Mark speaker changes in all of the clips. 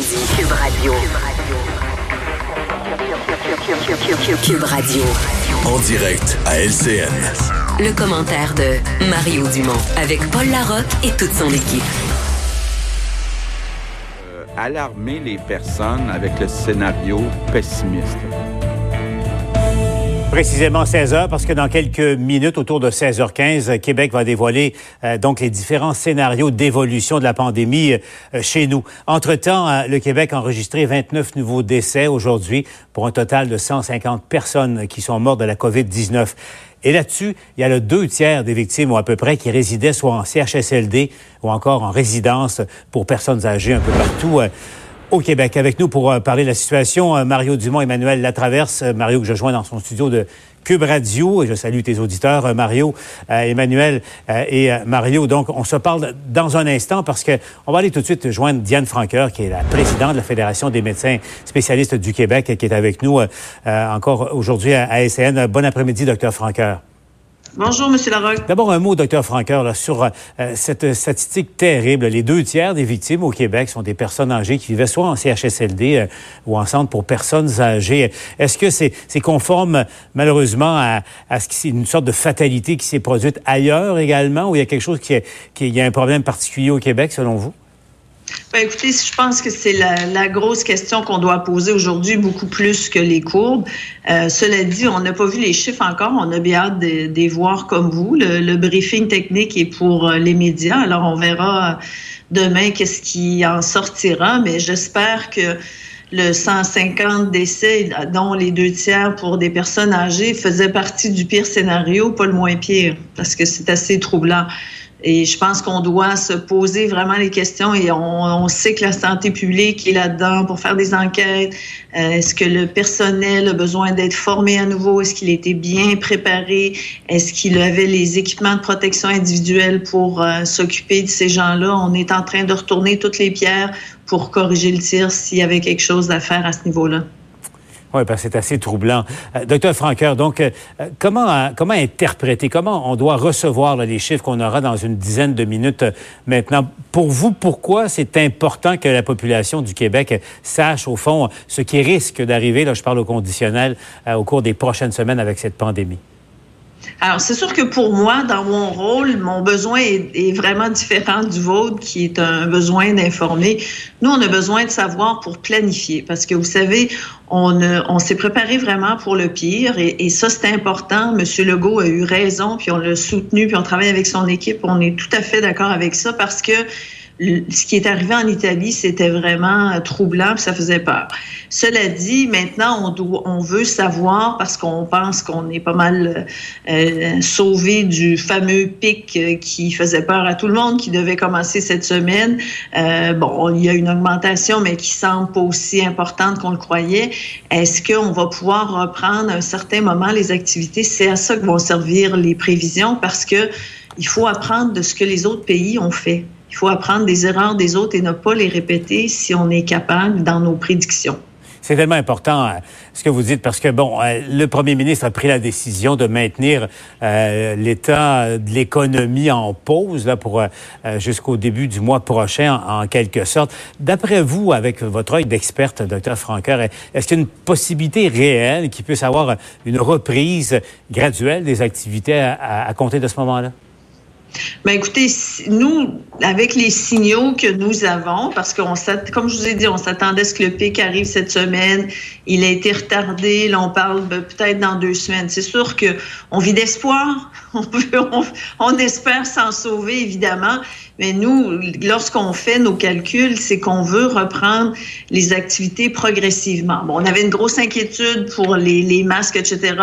Speaker 1: dit. Cube Radio. Cube Radio.
Speaker 2: En direct à LCN.
Speaker 1: Le commentaire de Mario Dumont avec Paul Larocque et toute son équipe.
Speaker 3: Euh, alarmer les personnes avec le scénario pessimiste.
Speaker 4: Précisément 16 heures, parce que dans quelques minutes, autour de 16h15, Québec va dévoiler euh, donc les différents scénarios d'évolution de la pandémie euh, chez nous. Entre-temps, euh, le Québec a enregistré 29 nouveaux décès aujourd'hui pour un total de 150 personnes qui sont mortes de la COVID-19. Et là-dessus, il y a le deux tiers des victimes, ou à peu près, qui résidaient soit en CHSLD ou encore en résidence pour personnes âgées un peu partout au Québec. Avec nous pour euh, parler de la situation, euh, Mario Dumont, Emmanuel Latraverse. Euh, Mario que je joins dans son studio de Cube Radio. Et je salue tes auditeurs, Mario, Emmanuel et Mario. Donc, on se parle dans un instant parce que on va aller tout de suite joindre Diane Franqueur, qui est la présidente de la Fédération des médecins spécialistes du Québec, qui est avec nous encore aujourd'hui à, à SCN. Bon après-midi, docteur Franqueur.
Speaker 5: Bonjour, M. Larocque.
Speaker 4: D'abord, un mot, docteur Franqueur, sur euh, cette statistique terrible. Les deux tiers des victimes au Québec sont des personnes âgées qui vivaient soit en CHSLD euh, ou en centre pour personnes âgées. Est-ce que c'est conforme, malheureusement, à, à ce une sorte de fatalité qui s'est produite ailleurs également, ou il y a quelque chose qui, est, qui il y a un problème particulier au Québec, selon vous?
Speaker 5: Ben, écoutez, je pense que c'est la, grosse question qu'on doit poser aujourd'hui, beaucoup plus que les courbes. Euh, cela dit, on n'a pas vu les chiffres encore. On a bien hâte de, les voir comme vous. Le, briefing technique est pour euh, les médias. Alors, on verra euh, demain qu'est-ce qui en sortira. Mais j'espère que le 150 décès, dont les deux tiers pour des personnes âgées, faisait partie du pire scénario, pas le moins pire, parce que c'est assez troublant. Et je pense qu'on doit se poser vraiment les questions et on, sait que la santé publique est là-dedans pour faire des enquêtes. Euh, est-ce que le personnel a besoin d'être formé à nouveau? Est-ce qu'il était bien préparé? Est-ce qu'il avait les équipements de protection individuelle pour euh, s'occuper de ces gens-là? On est en train de retourner toutes les pierres pour corriger le tir s'il y avait quelque chose à faire à ce niveau-là.
Speaker 4: Oui, parce que c'est assez troublant. Euh, docteur Franqueur, donc, euh, comment, euh, comment interpréter, comment on doit recevoir les chiffres qu'on aura dans une dizaine de minutes maintenant? Pour vous, pourquoi c'est important que la population du Québec sache, au fond, ce qui risque d'arriver, là, je parle au conditionnel, au cours des prochaines semaines avec cette pandémie?
Speaker 5: Alors, c'est sûr que pour moi, dans mon rôle, mon besoin est, vraiment différent du vôtre, qui est un besoin d'informer. Nous, on a besoin de savoir pour planifier, parce que vous savez, on, on s'est préparé vraiment pour le pire, et, et ça, c'est important. Monsieur Legault a eu raison, puis on l'a soutenu, puis on travaille avec son équipe. On est tout à fait d'accord avec ça, parce que ce qui est arrivé en Italie, c'était vraiment euh, troublant, ça faisait peur. Cela dit, maintenant, on, doit, on veut savoir, parce qu'on pense qu'on est pas mal euh, sauvé du fameux pic euh, qui faisait peur à tout le monde, qui devait commencer cette semaine. Euh, bon, il y a une augmentation, mais qui semble pas aussi importante qu'on le croyait. Est-ce qu'on va pouvoir reprendre à un certain moment les activités? C'est à ça que vont servir les prévisions, parce que il faut apprendre de ce que les autres pays ont fait. Il faut apprendre des erreurs des autres et ne pas les répéter si on est capable dans nos prédictions.
Speaker 4: C'est tellement important euh, ce que vous dites parce que bon, euh, le premier ministre a pris la décision de maintenir euh, l'état de l'économie en pause là pour jusqu'au début du mois prochain en, quelque sorte. D'après vous, avec votre œil d'experte, docteur Franqueur, est-ce qu'il y a une possibilité réelle qu'il puisse avoir une reprise graduelle des activités à compter de ce moment-là?
Speaker 5: Ben écoutez, nous, avec les signaux que nous avons, parce qu'on comme je vous ai dit, on s'attendait à ce que le pic arrive cette semaine. Il a été retardé. Là, on parle peut-être dans deux semaines. C'est sûr que on vit d'espoir. On, on, espère s'en sauver, évidemment. Mais nous, lorsqu'on fait nos calculs, c'est qu'on veut reprendre les activités progressivement. Bon, on avait une grosse inquiétude pour les, les masques, etc.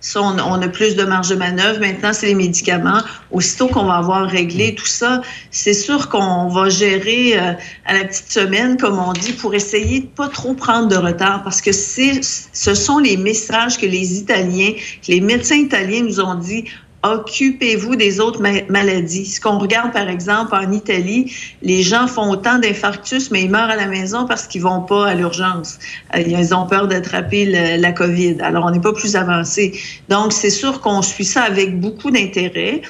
Speaker 5: Ça, on, on, a plus de marge de manœuvre. Maintenant, c'est les médicaments. Aussitôt qu'on va avoir réglé tout ça, c'est sûr qu'on va gérer euh, à la petite semaine, comme on dit, pour essayer de pas trop prendre de retard, parce que c'est, ce sont les messages que les Italiens, que les médecins italiens nous ont dit occupez-vous des autres maladies. Ce qu'on regarde, par exemple, en Italie, les gens font autant d'infarctus, mais ils meurent à la maison parce qu'ils vont pas à l'urgence. Euh, ils ont peur d'attraper la COVID. Alors, on n'est pas plus avancé. Donc, c'est sûr qu'on suit ça avec beaucoup d'intérêt.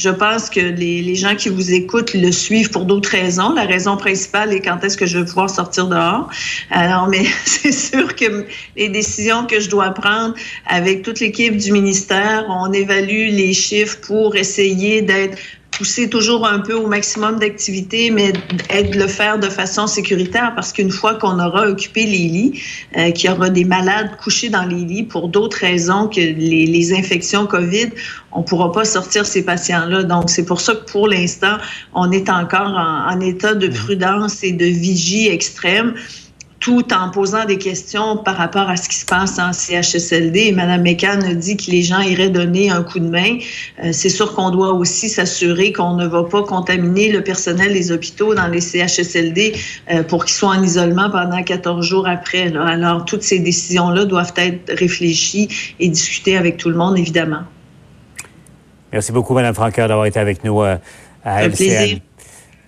Speaker 5: Je pense que les, gens qui vous écoutent le suivent pour d'autres raisons. La raison principale est quand est-ce que je vais pouvoir sortir dehors. Alors, mais c'est sûr que les décisions que je dois prendre avec toute l'équipe du ministère, on évalue les chiffres pour essayer d'être pousser toujours un peu au maximum d'activité, mais de le faire de façon sécuritaire parce qu'une fois qu'on aura occupé les lits, euh, qu'il y aura des malades couchés dans les lits pour d'autres raisons que les, les infections COVID, on pourra pas sortir ces patients-là. Donc, c'est pour ça que pour l'instant, on est encore en, en état de prudence et de vigie extrême tout en posant des questions par rapport à ce qui se passe en CHSLD. Mme Mécan a dit que les gens iraient donner un coup de main. Euh, c'est sûr qu'on doit aussi s'assurer qu'on ne va pas contaminer le personnel des hôpitaux dans les CHSLD euh, pour qu'ils soient en isolement pendant 14 jours après. Là. Alors, toutes ces décisions-là doivent être réfléchies et discutées avec tout le monde, évidemment.
Speaker 4: Merci beaucoup, Mme Franqueur, d'avoir été avec nous euh, à
Speaker 5: Un plaisir.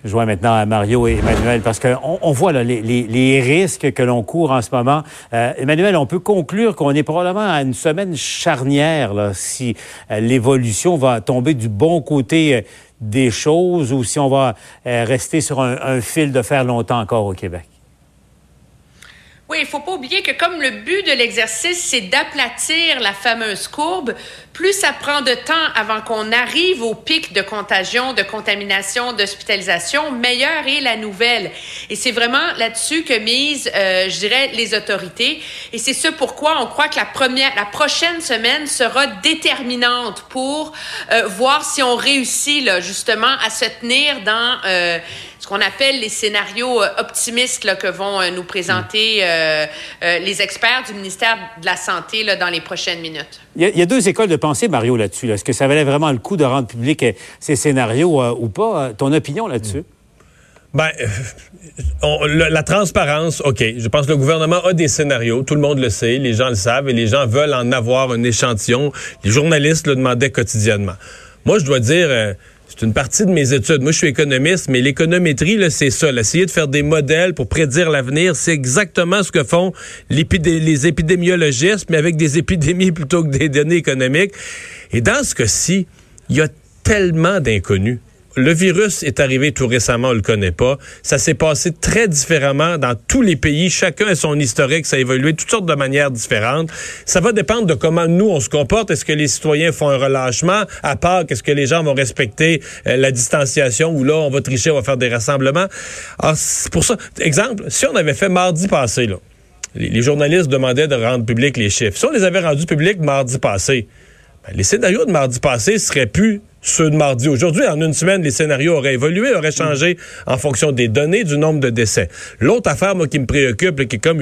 Speaker 4: Je joins maintenant à Mario et Emmanuel parce qu'on on voit les, risques que l'on court en ce moment. Euh, Emmanuel, on peut conclure qu'on est probablement à une semaine charnière si euh, l'évolution va tomber du bon côté euh, des choses ou si on va rester sur un, fil de fer longtemps encore au Québec.
Speaker 6: Oui, il faut pas oublier que comme le but de l'exercice, c'est d'aplatir la fameuse courbe, plus ça prend de temps avant qu'on arrive au pic de contagion, de contamination, d'hospitalisation, meilleure est la nouvelle. Et c'est vraiment là-dessus que misent, euh, je dirais, les autorités. Et c'est ce pourquoi on croit que la première, la prochaine semaine sera déterminante pour euh, voir si on réussit là, justement à se tenir dans euh, ce qu'on appelle les scénarios euh, optimistes là, que vont euh, nous présenter euh, les experts du ministère de la Santé là, dans les prochaines minutes.
Speaker 4: Il y, a, deux écoles de pensée, Mario, là-dessus. Là. Est-ce que ça valait vraiment le coup de rendre public ces scénarios euh, ou pas? Ton opinion là-dessus?
Speaker 7: Ben, on, le, la transparence, OK. Je pense que le gouvernement a des scénarios. Tout le monde le sait. Les gens le savent et les gens veulent en avoir un échantillon. Les journalistes le demandaient quotidiennement. Moi, je dois dire... C'est une partie de mes études. Moi, je suis économiste, mais l'économétrie, c'est ça. Essayer de faire des modèles pour prédire l'avenir, c'est exactement ce que font les épidémiologistes, mais avec des épidémies plutôt que des données économiques. Et dans ce cas-ci, il y a tellement d'inconnus le virus est arrivé tout récemment, on le connaît pas. Ça s'est passé très différemment dans tous les pays. Chacun a son historique, ça a évolué de toutes sortes de manières différentes. Ça va dépendre de comment nous on se comporte. Est-ce que les citoyens font un relâchement? À part qu'est-ce que les gens vont respecter euh, la distanciation ou là on va tricher, on va faire des rassemblements? Alors pour ça. Exemple, si on avait fait mardi passé les, journalistes demandaient de rendre publics les chiffres. Si on les avait rendus publics mardi passé, ben, les scénarios de mardi passé seraient plus ceux de mardi. Aujourd'hui, en une semaine, les scénarios auraient évolué, auraient changé en fonction des données, du nombre de décès. L'autre affaire, moi, qui me préoccupe, là, qui est comme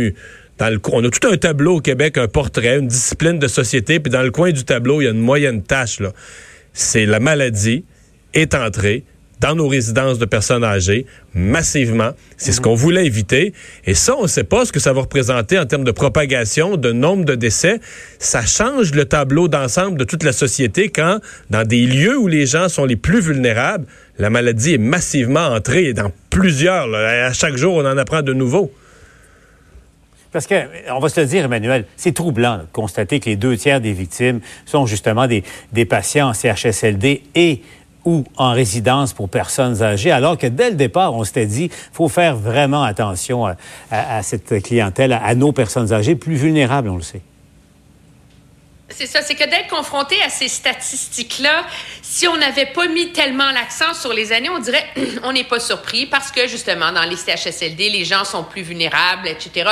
Speaker 7: dans le, on a tout un tableau au Québec, un portrait, une discipline de société, puis dans le coin du tableau, il y a une moyenne tâche. Là. C'est la maladie est entrée dans nos résidences de personnes âgées massivement. C'est ce qu'on voulait éviter. Et ça, on ne sait pas ce que ça va représenter en termes de propagation, de nombre de décès. Ça change le tableau d'ensemble de toute la société quand, dans des lieux où les gens sont les plus vulnérables, la maladie est massivement entrée dans plusieurs. Là, à chaque jour, on en apprend de nouveaux.
Speaker 4: Parce que, on va se le dire, Emmanuel, c'est troublant de constater que les deux tiers des victimes sont justement des, des patients en CHSLD et ou en résidence pour personnes âgées, alors que dès le départ, on s'était dit, faut faire vraiment attention à, cette clientèle, à, à, nos personnes âgées plus vulnérables, on le sait.
Speaker 6: C'est ça, c'est que d'être confronté à ces statistiques-là, si on n'avait pas mis tellement l'accent sur les années, on dirait on n'est pas surpris parce que justement, dans les CHSLD, les gens sont plus vulnérables, etc.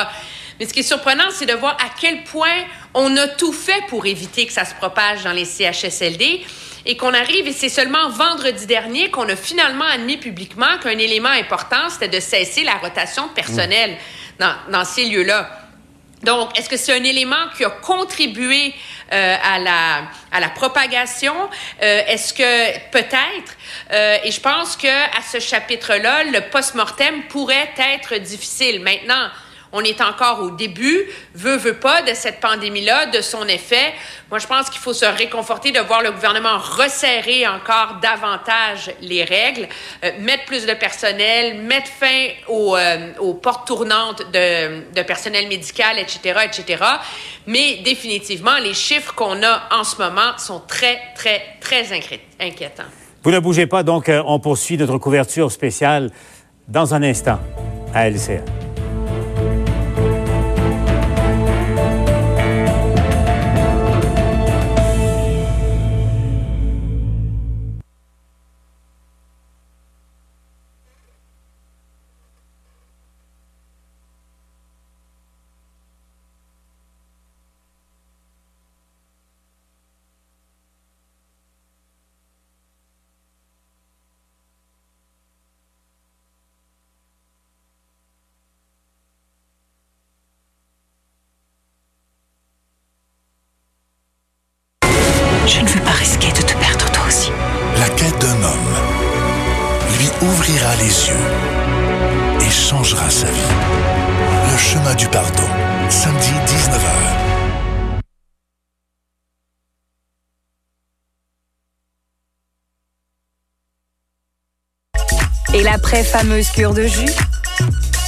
Speaker 6: Mais ce qui est surprenant, c'est de voir à quel point on a tout fait pour éviter que ça se propage dans les CHSLD et qu'on arrive, et c'est seulement vendredi dernier qu'on a finalement admis publiquement qu'un élément important, c'était de cesser la rotation de personnel mmh. dans, dans ces lieux-là. Donc, est-ce que c'est un élément qui a contribué euh, à, la, à la propagation? Euh, est-ce que peut-être, euh, et je pense que à ce chapitre-là, le post-mortem pourrait être difficile. Maintenant, on est encore au début, veut, veut pas, de cette pandémie-là, de son effet. Moi, je pense qu'il faut se réconforter de voir le gouvernement resserrer encore davantage les règles, euh, mettre plus de personnel, mettre fin aux, euh, aux portes tournantes de, de, personnel médical, etc., etc. Mais définitivement, les chiffres qu'on a en ce moment sont très, très, très inquiétants.
Speaker 4: Vous ne bougez pas, donc euh, on poursuit notre couverture spéciale dans un instant à LCN.
Speaker 2: Et
Speaker 8: l'après fameuse cure de jus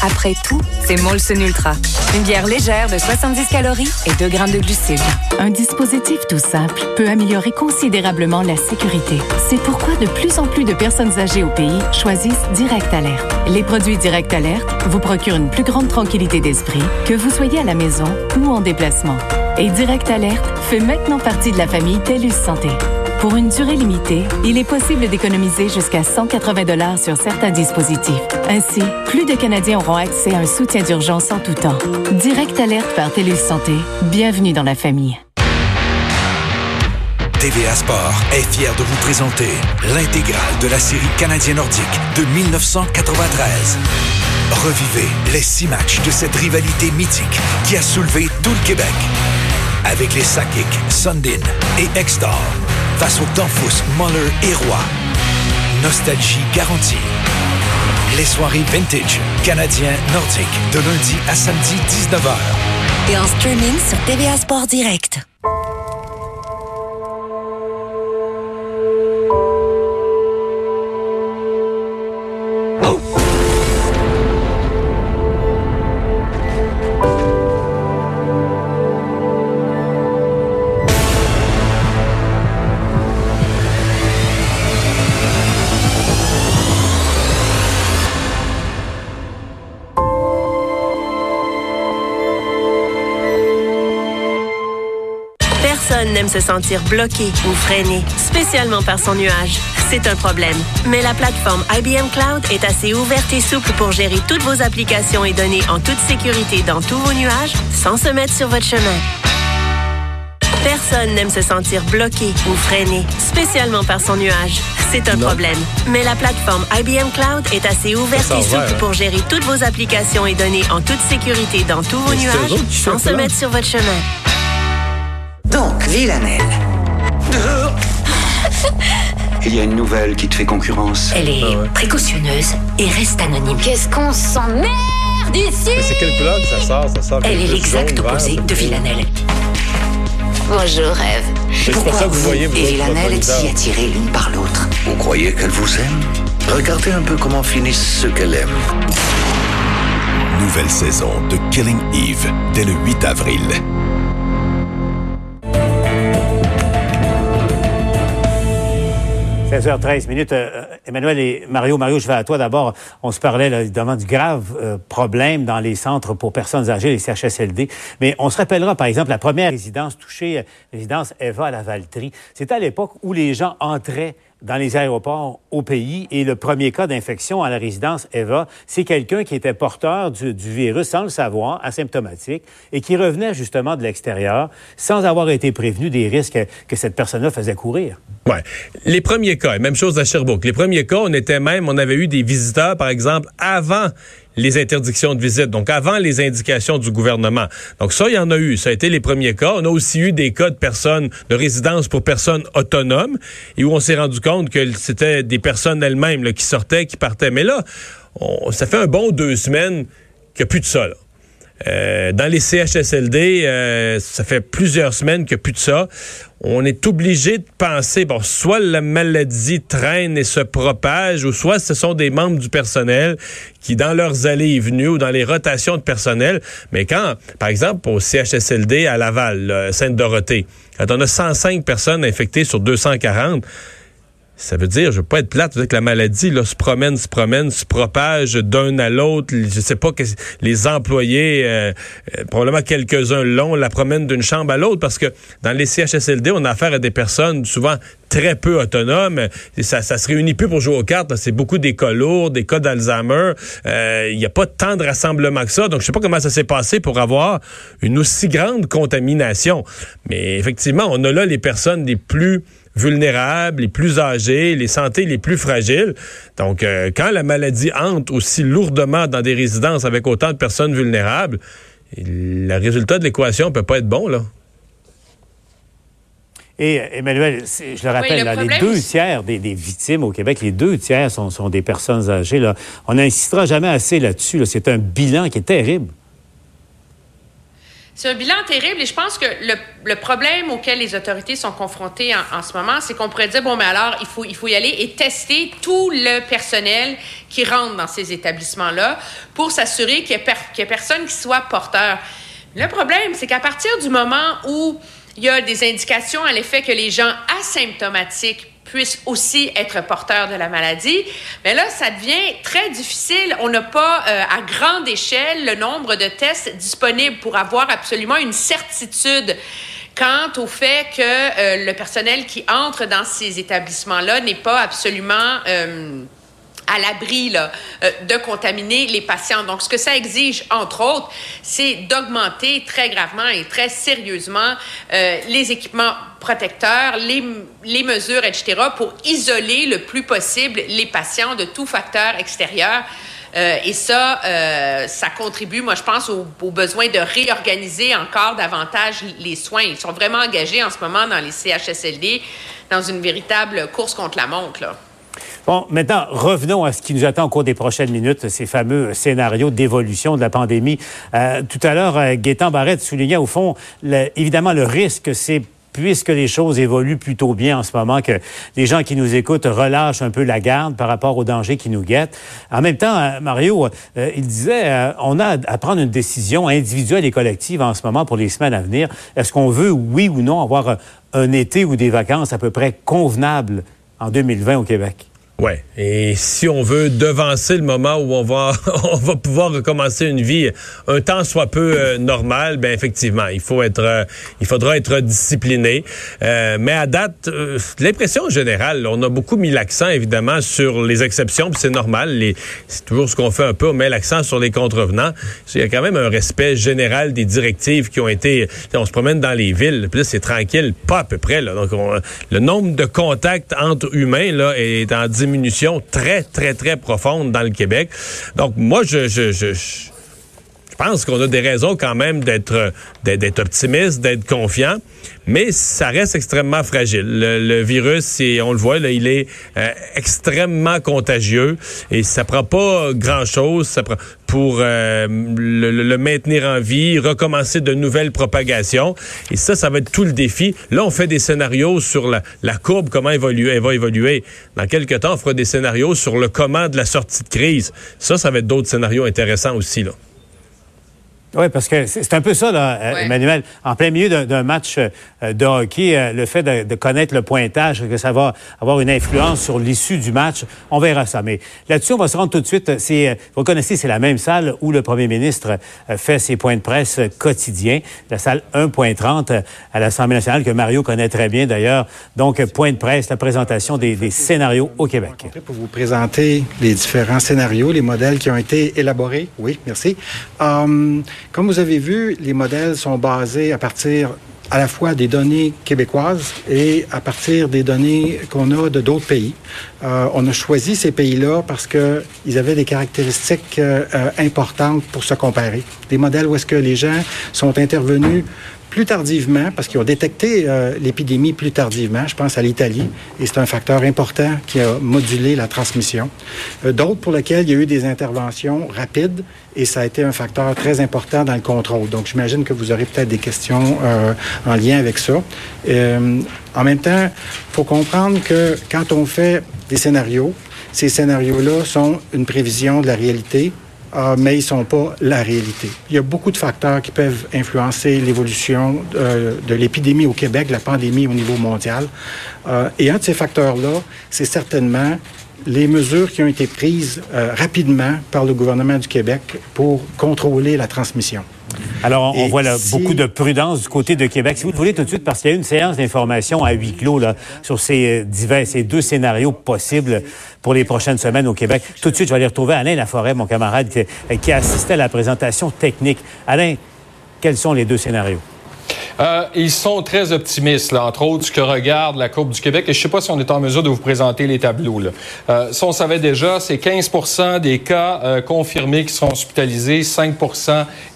Speaker 8: Après tout, c'est Molson Ultra. Une bière légère de 70 calories et 2 grammes de glucides.
Speaker 9: Un dispositif tout simple peut améliorer considérablement la sécurité. C'est pourquoi de plus en plus de personnes âgées au pays choisissent Direct Alert. Les produits Direct Alert vous procurent une plus grande tranquillité d'esprit que vous soyez à la maison ou en déplacement. Et Direct Alert fait maintenant partie de la famille TELUS Santé. Pour une durée limitée, il est possible d'économiser jusqu'à 180 dollars sur certains dispositifs. Ainsi, plus de Canadiens auront accès à un soutien d'urgence en tout temps. Direct Alerte par TELUS Santé. Bienvenue dans la famille.
Speaker 2: TVA Sport est fier de vous présenter l'intégrale de la série canadienne nordique de 1993. Revivez les six matchs de cette rivalité mythique qui a soulevé tout le Québec. Avec les Sakic, Sundin et Extar face aux Danfous, Muller et Roy. Nostalgie garantie. Les soirées vintage canadiens nordiques de lundi à samedi 19h.
Speaker 1: Et en streaming sur TVA Sport Direct.
Speaker 10: Se sentir bloqué ou freiné, spécialement par son nuage. C'est un problème. Mais la plateforme IBM Cloud est assez ouverte et souple pour gérer toutes vos applications et données en toute sécurité dans tous vos nuages sans se mettre sur votre chemin. Personne n'aime se sentir bloqué ou freiné, spécialement par son nuage. C'est un problème. Mais la plateforme IBM Cloud est assez ouverte et souple
Speaker 7: hein.
Speaker 10: pour gérer toutes vos applications et données en toute sécurité dans tous vos nuages sans se mettre sur votre chemin.
Speaker 11: Villanelle. Il y a une nouvelle qui te fait concurrence.
Speaker 1: Elle est précautionneuse et reste anonyme. Qu'est-ce qu'on s'emmerde ici?
Speaker 7: Mais c'est quelle couleur que ça sort? Ça sort
Speaker 1: Elle est l'exact opposé de Villanelle. Bonjour, Rêve.
Speaker 7: C'est pour ça que vous voyez, vous
Speaker 11: et Villanelle
Speaker 7: votre
Speaker 11: êtes si
Speaker 7: moniteur.
Speaker 11: attirées l'une par l'autre? Vous croyez qu'elle vous aime? Regardez un peu comment finissent ceux qu'elle aime.
Speaker 2: Nouvelle saison de Killing Eve dès le 8 avril.
Speaker 4: – 16h13 minutes. Euh, Emmanuel et Mario, Mario, je vais à toi d'abord. On se parlait là, évidemment du grave euh, problème dans les centres pour personnes âgées, les CHSLD. Mais on se rappellera, par exemple, la première résidence touchée, euh, résidence Eva à la Valtrie. C'était à l'époque où les gens entraient dans les aéroports au pays et le premier cas d'infection à la résidence Eva, c'est quelqu'un qui était porteur du, virus sans le savoir, asymptomatique, et qui revenait justement de l'extérieur sans avoir été prévenu des risques que cette personne-là faisait courir.
Speaker 7: Ouais. Les premiers cas, même chose à Sherbrooke. Les premiers cas, on était même, on avait eu des visiteurs, par exemple, avant les interdictions de visite, donc avant les indications du gouvernement. Donc ça, il y en a eu. Ça a été les premiers cas. On a aussi eu des cas de personnes, de résidence pour personnes autonomes, et où on s'est rendu compte que c'était des personnes elles-mêmes qui sortaient, qui partaient. Mais là, ça fait un bon deux semaines qu'il n'y a plus de ça. Euh, dans les CHSLD, euh, ça fait plusieurs semaines qu'il n'y a plus de ça. On est obligé de penser, bon, soit la maladie traîne et se propage, ou soit ce sont des membres du personnel qui, dans leurs allées et venues ou dans les rotations de personnel, mais quand, par exemple, au CHSLD à Laval, Sainte-Dorothée, quand on a 105 personnes infectées sur 240, ça veut dire, je veux pas être plate, que la maladie là, se promène, se promène, se propage d'un à l'autre. Je sais pas que les employés, euh, euh, probablement quelques-uns l'ont, la promènent d'une chambre à l'autre parce que dans les CHSLD, on a affaire à des personnes souvent très peu autonomes. ça, ça se réunit plus pour jouer aux cartes. C'est beaucoup des cas lourds, des cas d'Alzheimer. Euh, il n'y a pas tant de rassemblements que ça. Donc, je sais pas comment ça s'est passé pour avoir une aussi grande contamination. Mais effectivement, on a là les personnes les plus vulnérables, les plus âgés, les santé les plus fragiles. Donc, euh, quand la maladie hante aussi lourdement dans des résidences avec autant de personnes vulnérables, le résultat de l'équation peut pas être bon, là.
Speaker 4: Et Emmanuel, je le rappelle, les deux tiers des, victimes au Québec, les deux tiers sont, sont des personnes âgées. Là. On n'insistera jamais assez là-dessus. C'est un bilan qui est terrible.
Speaker 6: C'est un bilan terrible et je pense que le, problème auquel les autorités sont confrontées en, ce moment, c'est qu'on pourrait dire, bon, mais alors, il faut, il faut y aller et tester tout le personnel qui rentre dans ces établissements-là pour s'assurer qu'il n'y ait, personne qui soit porteur. Le problème, c'est qu'à partir du moment où il y a des indications à l'effet que les gens asymptomatiques puissent aussi être porteurs de la maladie. Mais là, ça devient très difficile. On n'a pas euh, à grande échelle le nombre de tests disponibles pour avoir absolument une certitude quant au fait que euh, le personnel qui entre dans ces établissements-là n'est pas absolument... Euh, à l'abri euh, de contaminer les patients. Donc, ce que ça exige, entre autres, c'est d'augmenter très gravement et très sérieusement euh, les équipements protecteurs, les, mesures, etc., pour isoler le plus possible les patients de tout facteur extérieur. Euh, et ça, ça contribue, moi, je pense, au, besoin de réorganiser encore davantage les soins. Ils sont vraiment engagés en ce moment dans les CHSLD dans une véritable course contre la montre.
Speaker 4: Bon, maintenant, revenons à ce qui nous attend au cours des prochaines minutes, ces fameux scénarios d'évolution de la pandémie. Euh, tout à l'heure, euh, Gaétan Barrette soulignait au fond, évidemment, le risque, c'est puisque les choses évoluent plutôt bien en ce moment, que les gens qui nous écoutent relâchent un peu la garde par rapport aux dangers qui nous guettent. En même temps, euh, Mario, il disait, on a à prendre une décision individuelle et collective en ce moment pour les semaines à venir. Est-ce qu'on veut, oui ou non, avoir un été ou des vacances à peu près convenables en 2020 au Québec?
Speaker 7: Ouais. Et si on veut devancer le moment où on va on va pouvoir recommencer une vie un temps soit peu euh, normal, ben effectivement, il faut être euh, il faudra être discipliné. Euh, mais à date, l'impression générale, on a beaucoup mis l'accent évidemment sur les exceptions, puis c'est normal. c'est toujours ce qu'on fait un peu, on met l'accent sur les contrevenants. Il y a quand même un respect général des directives qui ont été. On se promène dans les villes, puis là c'est tranquille, pas à peu près. Là. Donc le nombre de contacts entre humains là est en diminution très, très, très profonde dans le Québec. Donc, moi, je, je pense qu'on a des raisons quand même d'être d'être optimiste, d'être confiant, mais ça reste extrêmement fragile. Le, virus, on le voit, là, il est euh, extrêmement contagieux et ça prend pas grand-chose ça prend, pour euh, le, maintenir en vie, recommencer de nouvelles propagations. Et ça, ça va être tout le défi. Là, on fait des scénarios sur la, la courbe, comment évoluer, elle va évoluer. Dans quelques temps, on fera des scénarios sur le comment de la sortie de crise. Ça, ça va être d'autres scénarios intéressants aussi. Là.
Speaker 4: Oui, parce que c'est un peu ça, là, euh, Emmanuel. En plein milieu d'un match euh, de hockey, euh, le fait de, connaître le pointage, que ça va avoir une influence sur l'issue du match, on verra ça. Mais là-dessus, on va se rendre tout de suite. Vous connaissez, c'est la même salle où le premier ministre fait ses points de presse quotidiens, la salle 1.30 à l'Assemblée nationale, que Mario connaît très bien d'ailleurs. Donc, point de presse, la présentation des, des scénarios au Québec.
Speaker 12: Pour vous présenter les différents scénarios, les modèles qui ont été élaborés. Oui, merci. Um, comme vous avez vu, les modèles sont basés à partir à la fois des données québécoises et à partir des données qu'on a de d'autres pays. Euh, on a choisi ces pays-là parce qu'ils avaient des caractéristiques euh, euh, importantes pour se comparer. Des modèles où est-ce que les gens sont intervenus plus tardivement, parce qu'ils ont détecté euh, l'épidémie plus tardivement, je pense à l'Italie, et c'est un facteur important qui a modulé la transmission. Euh, d'autres pour lesquels il y a eu des interventions rapides, et ça a été un facteur très important dans le contrôle. Donc, j'imagine que vous aurez peut-être des questions euh, en lien avec ça. en même temps, il faut comprendre que quand on fait des scénarios, ces scénarios-là sont une prévision de la réalité euh, mais ils ne sont pas la réalité. Il y a beaucoup de facteurs qui peuvent influencer l'évolution euh, de l'épidémie au Québec, la pandémie au niveau mondial. Euh, et un de ces facteurs-là, c'est certainement les mesures qui ont été prises rapidement par le gouvernement du Québec pour contrôler la transmission.
Speaker 4: Alors, on, voit là, beaucoup de prudence du côté de Québec. Si vous voulez tout de suite, parce qu'il y a eu une séance d'information à huis clos là, sur ces divers, ces deux scénarios possibles pour les prochaines semaines au Québec. Tout de suite, je vais aller retrouver Alain Laforêt, mon camarade, qui, qui a assisté à la présentation technique. Alain, quels sont les deux scénarios?
Speaker 13: Euh, ils sont très optimistes, là, entre autres, ce que regarde la courbe du Québec. Et je ne sais pas si on est en mesure de vous présenter les tableaux. Là. Euh, on savait déjà, c'est 15 des cas euh, confirmés qui seront hospitalisés, 5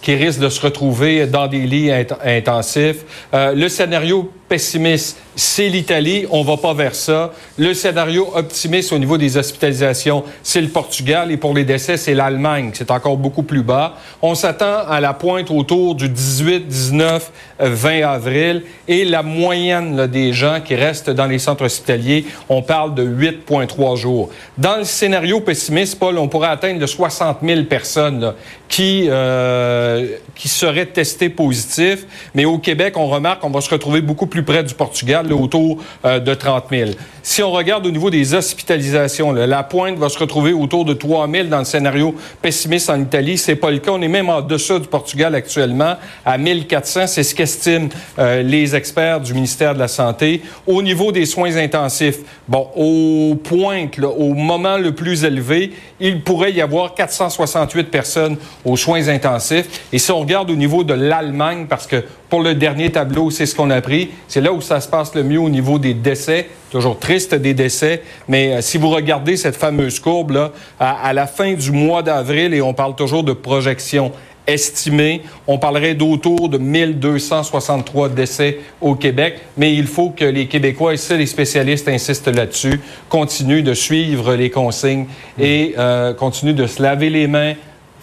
Speaker 13: qui risquent de se retrouver dans des lits intensifs. Euh, le scénario pessimiste, c'est l'Italie. On va pas vers ça. Le scénario optimiste au niveau des hospitalisations, c'est le Portugal. Et pour les décès, c'est l'Allemagne. C'est encore beaucoup plus bas. On s'attend à la pointe autour du 18, 19, 20 avril. Et la moyenne des gens qui restent dans les centres hospitaliers, on parle de 8,3 jours. Dans le scénario pessimiste, Paul, on pourrait atteindre de 60 000 personnes qui, euh, qui seraient testées positifs. Mais au Québec, on remarque qu'on va se retrouver beaucoup plus près du Portugal, autour euh, de 30 000. Si on regarde au niveau des hospitalisations, la pointe va se retrouver autour de 3 000 dans le scénario pessimiste en Italie. C'est pas le cas. On est même en deçà du Portugal actuellement, à 1400. C'est ce qu'estiment euh, les experts du ministère de la Santé. Au niveau des soins intensifs, bon, au pointe, au moment le plus élevé, il pourrait y avoir 468 personnes aux soins intensifs. Et si on regarde au niveau de l'Allemagne, parce que pour le dernier tableau, c'est ce qu'on a pris, c'est là où ça se passe le mieux au niveau des décès. Toujours triste des décès, mais euh, si vous regardez cette fameuse courbe là, à, la fin du mois d'avril, et on parle toujours de projection estimée, on parlerait d'autour de 1263 décès au Québec, mais il faut que les Québécois, et ça les spécialistes insistent là-dessus, continuent de suivre les consignes et euh, continuent de se laver les mains,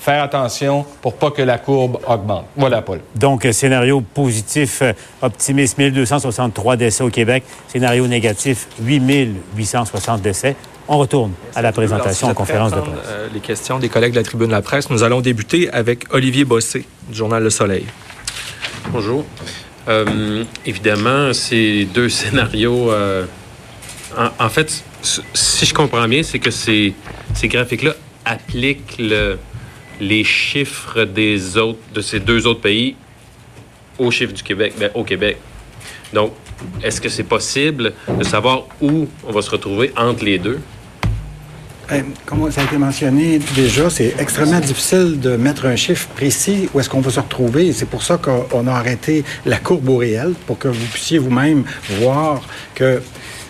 Speaker 13: faire attention pour pas que la courbe augmente. Voilà, Paul.
Speaker 4: Donc, scénario positif, euh, optimiste, 1263 décès au Québec. Scénario négatif, 8860 décès. On retourne à la présentation en conférence de presse.
Speaker 14: Euh, les questions des collègues de la Tribune de la presse. Nous allons débuter avec Olivier Bossé, du journal Le Soleil.
Speaker 15: Bonjour. Euh, évidemment, ces deux scénarios, en, fait, si je comprends bien, c'est que ces, ces graphiques-là appliquent le, les chiffres des autres, de ces deux autres pays aux chiffres du Québec, ben, au Québec. Donc, est-ce que c'est possible de savoir où on va se retrouver entre les deux?
Speaker 12: Eh, comme ça a été mentionné déjà, c'est extrêmement difficile de mettre un chiffre précis où est-ce qu'on va se retrouver. C'est pour ça qu'on a arrêté la courbe au réel, pour que vous puissiez vous-même voir que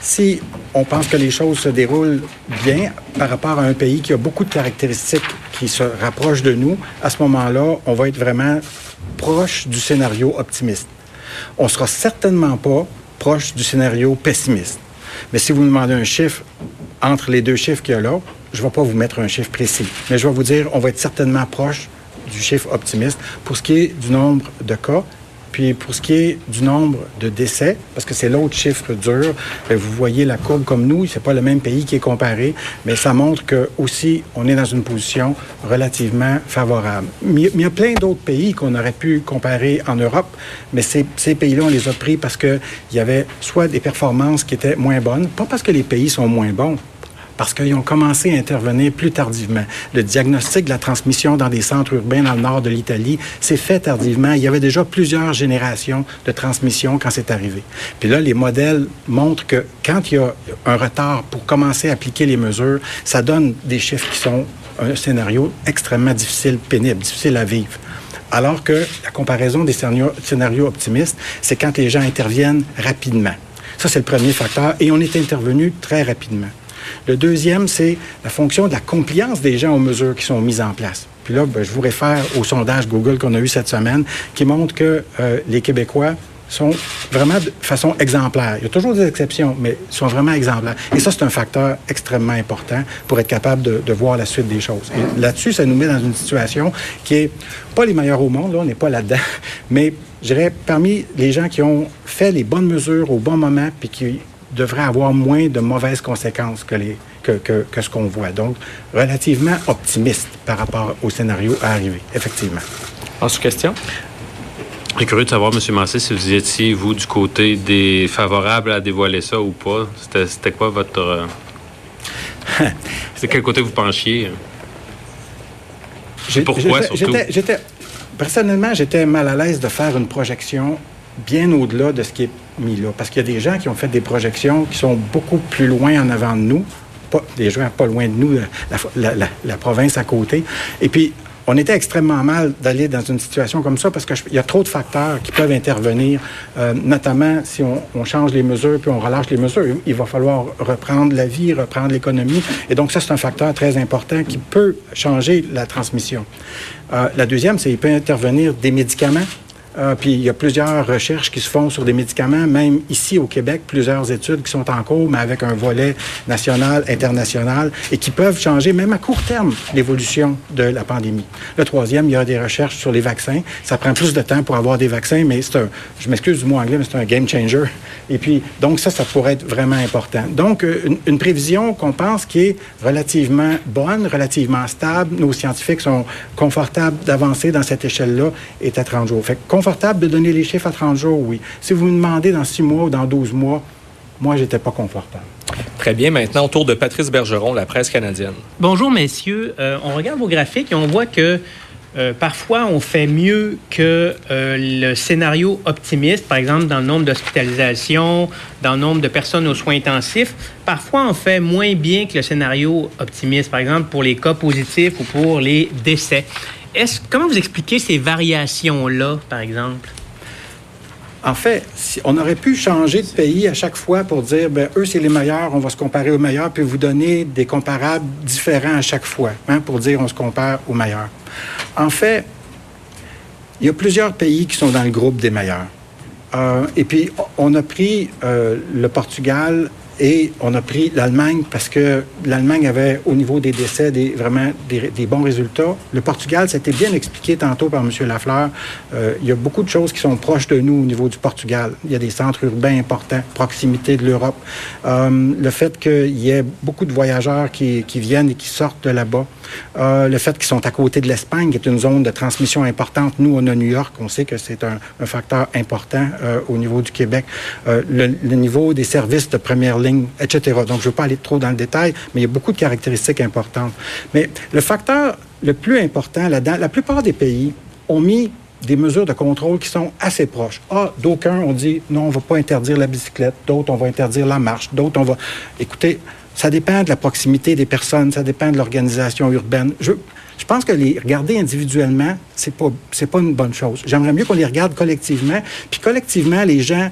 Speaker 12: si on pense que les choses se déroulent bien par rapport à un pays qui a beaucoup de caractéristiques qui se rapprochent de nous, à ce moment-là, on va être vraiment proche du scénario optimiste. On sera certainement pas proche du scénario pessimiste. Mais si vous me demandez un chiffre entre les deux chiffres qu'il y a là, je ne vais pas vous mettre un chiffre précis. Mais je vais vous dire, on va être certainement proche du chiffre optimiste pour ce qui est du nombre de cas puis pour ce qui est du nombre de décès, parce que c'est l'autre chiffre dur, ben, vous voyez la courbe comme nous, c'est pas le même pays qui est comparé, mais ça montre que aussi on est dans une position relativement favorable. Il y a plein d'autres pays qu'on aurait pu comparer en Europe, mais ces, ces pays-là, on les a pris parce qu'il y avait soit des performances qui étaient moins bonnes, pas parce que les pays sont moins bons, parce qu'ils ont commencé à intervenir plus tardivement. Le diagnostic de la transmission dans des centres urbains dans le nord de l'Italie s'est fait tardivement. Il y avait déjà plusieurs générations de transmission quand c'est arrivé. Puis là, les modèles montrent que quand il y a un retard pour commencer à appliquer les mesures, ça donne des chiffres qui sont un scénario extrêmement difficile, pénible, difficile à vivre. Alors que la comparaison des scénarios, optimistes, c'est quand les gens interviennent rapidement. Ça, c'est le premier facteur. Et on est intervenu très rapidement. Le deuxième, c'est la fonction de la compliance des gens aux mesures qui sont mises en place. Puis là, ben, je vous réfère au sondage Google qu'on a eu cette semaine qui montre que euh, les Québécois sont vraiment de façon exemplaire. Il y a toujours des exceptions, mais sont vraiment exemplaires. Et ça, c'est un facteur extrêmement important pour être capable de, voir la suite des choses. Et là-dessus, ça nous met dans une situation qui est pas les meilleures au monde, on n'est pas là-dedans, mais je dirais parmi les gens qui ont fait les bonnes mesures au bon moment puis qui devrait avoir moins de mauvaises conséquences que les, que, que, que ce qu'on voit. Donc, relativement optimiste par rapport au scénario à arriver, effectivement.
Speaker 14: En sous-question?
Speaker 15: Je suis curieux de savoir, M. Massé, si vous étiez, vous, du côté des favorables à dévoiler ça ou pas. C'était quoi votre... Euh... C'est quel côté vous penchiez? Pourquoi, surtout?
Speaker 12: J'étais... Personnellement, j'étais mal à l'aise de faire une projection bien au-delà de ce qui est mis là. Parce qu'il y a des gens qui ont fait des projections qui sont beaucoup plus loin en avant de nous, pas, des gens pas loin de nous, la, province à côté. Et puis, on était extrêmement mal d'aller dans une situation comme ça parce qu'il y a trop de facteurs qui peuvent intervenir, euh, notamment si on, on, change les mesures puis on relâche les mesures, il va falloir reprendre la vie, reprendre l'économie. Et donc ça, c'est un facteur très important qui peut changer la transmission. Euh, la deuxième, c'est qu'il peut intervenir des médicaments euh, puis il y a plusieurs recherches qui se font sur des médicaments, même ici au Québec, plusieurs études qui sont en cours, mais avec un volet national, international, et qui peuvent changer, même à court terme, l'évolution de la pandémie. Le troisième, il y a des recherches sur les vaccins. Ça prend plus de temps pour avoir des vaccins, mais c'est un, je m'excuse du mot anglais, mais c'est un game changer. Et puis, donc ça, ça pourrait être vraiment important. Donc, euh, une, prévision qu'on pense qui est relativement bonne, relativement stable. Nos scientifiques sont confortables d'avancer dans cette échelle-là, est à 30 jours. Confortable de donner les chiffres à 30 jours, oui. Si vous me demandez dans 6 mois ou dans 12 mois, moi, j'étais pas confortable.
Speaker 14: Très bien. Maintenant, autour de Patrice Bergeron, la presse canadienne.
Speaker 16: Bonjour, messieurs. Euh, on regarde vos graphiques et on voit que euh, parfois, on fait mieux que euh, le scénario optimiste, par exemple dans le nombre d'hospitalisations, dans le nombre de personnes aux soins intensifs. Parfois, on fait moins bien que le scénario optimiste, par exemple pour les cas positifs ou pour les décès. Comment vous expliquez ces variations-là, par exemple?
Speaker 12: En fait, on aurait pu changer de pays à chaque fois pour dire, ben eux, c'est les meilleurs, on va se comparer aux meilleurs, puis vous donner des comparables différents à chaque fois, hein, pour dire on se compare aux meilleurs. En fait, il y a plusieurs pays qui sont dans le groupe des meilleurs. Euh, et puis, on a pris euh, le Portugal et on a pris l'Allemagne parce que l'Allemagne avait, au niveau des décès, des, vraiment des, bons résultats. Le Portugal, ça bien expliqué tantôt par M. Lafleur. Euh, il y a beaucoup de choses qui sont proches de nous au niveau du Portugal. Il y a des centres urbains importants, proximité de l'Europe. Euh, le fait qu'il y ait beaucoup de voyageurs qui, viennent et qui sortent de là-bas. Euh, le fait qu'ils sont à côté de l'Espagne, qui est une zone de transmission importante. Nous, on a New York, on sait que c'est un, facteur important au niveau du Québec. Le, le, niveau des services de première etc. Donc, je ne veux pas aller trop dans le détail, mais il y a beaucoup de caractéristiques importantes. Mais le facteur le plus important là-dedans, la plupart des pays ont mis des mesures de contrôle qui sont assez proches. Ah, d'aucuns ont dit non, on ne va pas interdire la bicyclette, d'autres on va interdire la marche, d'autres on va. Écoutez, ça dépend de la proximité des personnes, ça dépend de l'organisation urbaine. Je, je pense que les regarder individuellement, c'est pas pas une bonne chose. J'aimerais mieux qu'on les regarde collectivement. Puis collectivement, les gens,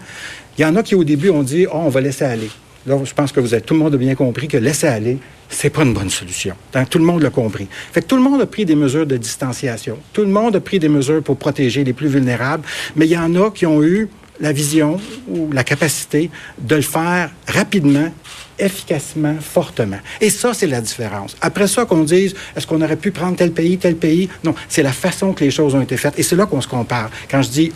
Speaker 12: il y en a qui au début ont dit oh, on va laisser aller. Là, je pense que vous avez tout le monde a bien compris que laisser aller, c'est pas une bonne solution. Donc, tout le monde l'a compris. Tout le monde a pris des mesures de distanciation. Tout le monde a pris des mesures pour protéger les plus vulnérables, mais il y en a qui ont eu la vision ou la capacité de le faire rapidement, efficacement, fortement. Et ça, c'est la différence. Après ça, qu'on dise, est-ce qu'on aurait pu prendre tel pays, tel pays? Non, c'est la façon que les choses ont été faites. Et c'est là qu'on se compare. Quand je dis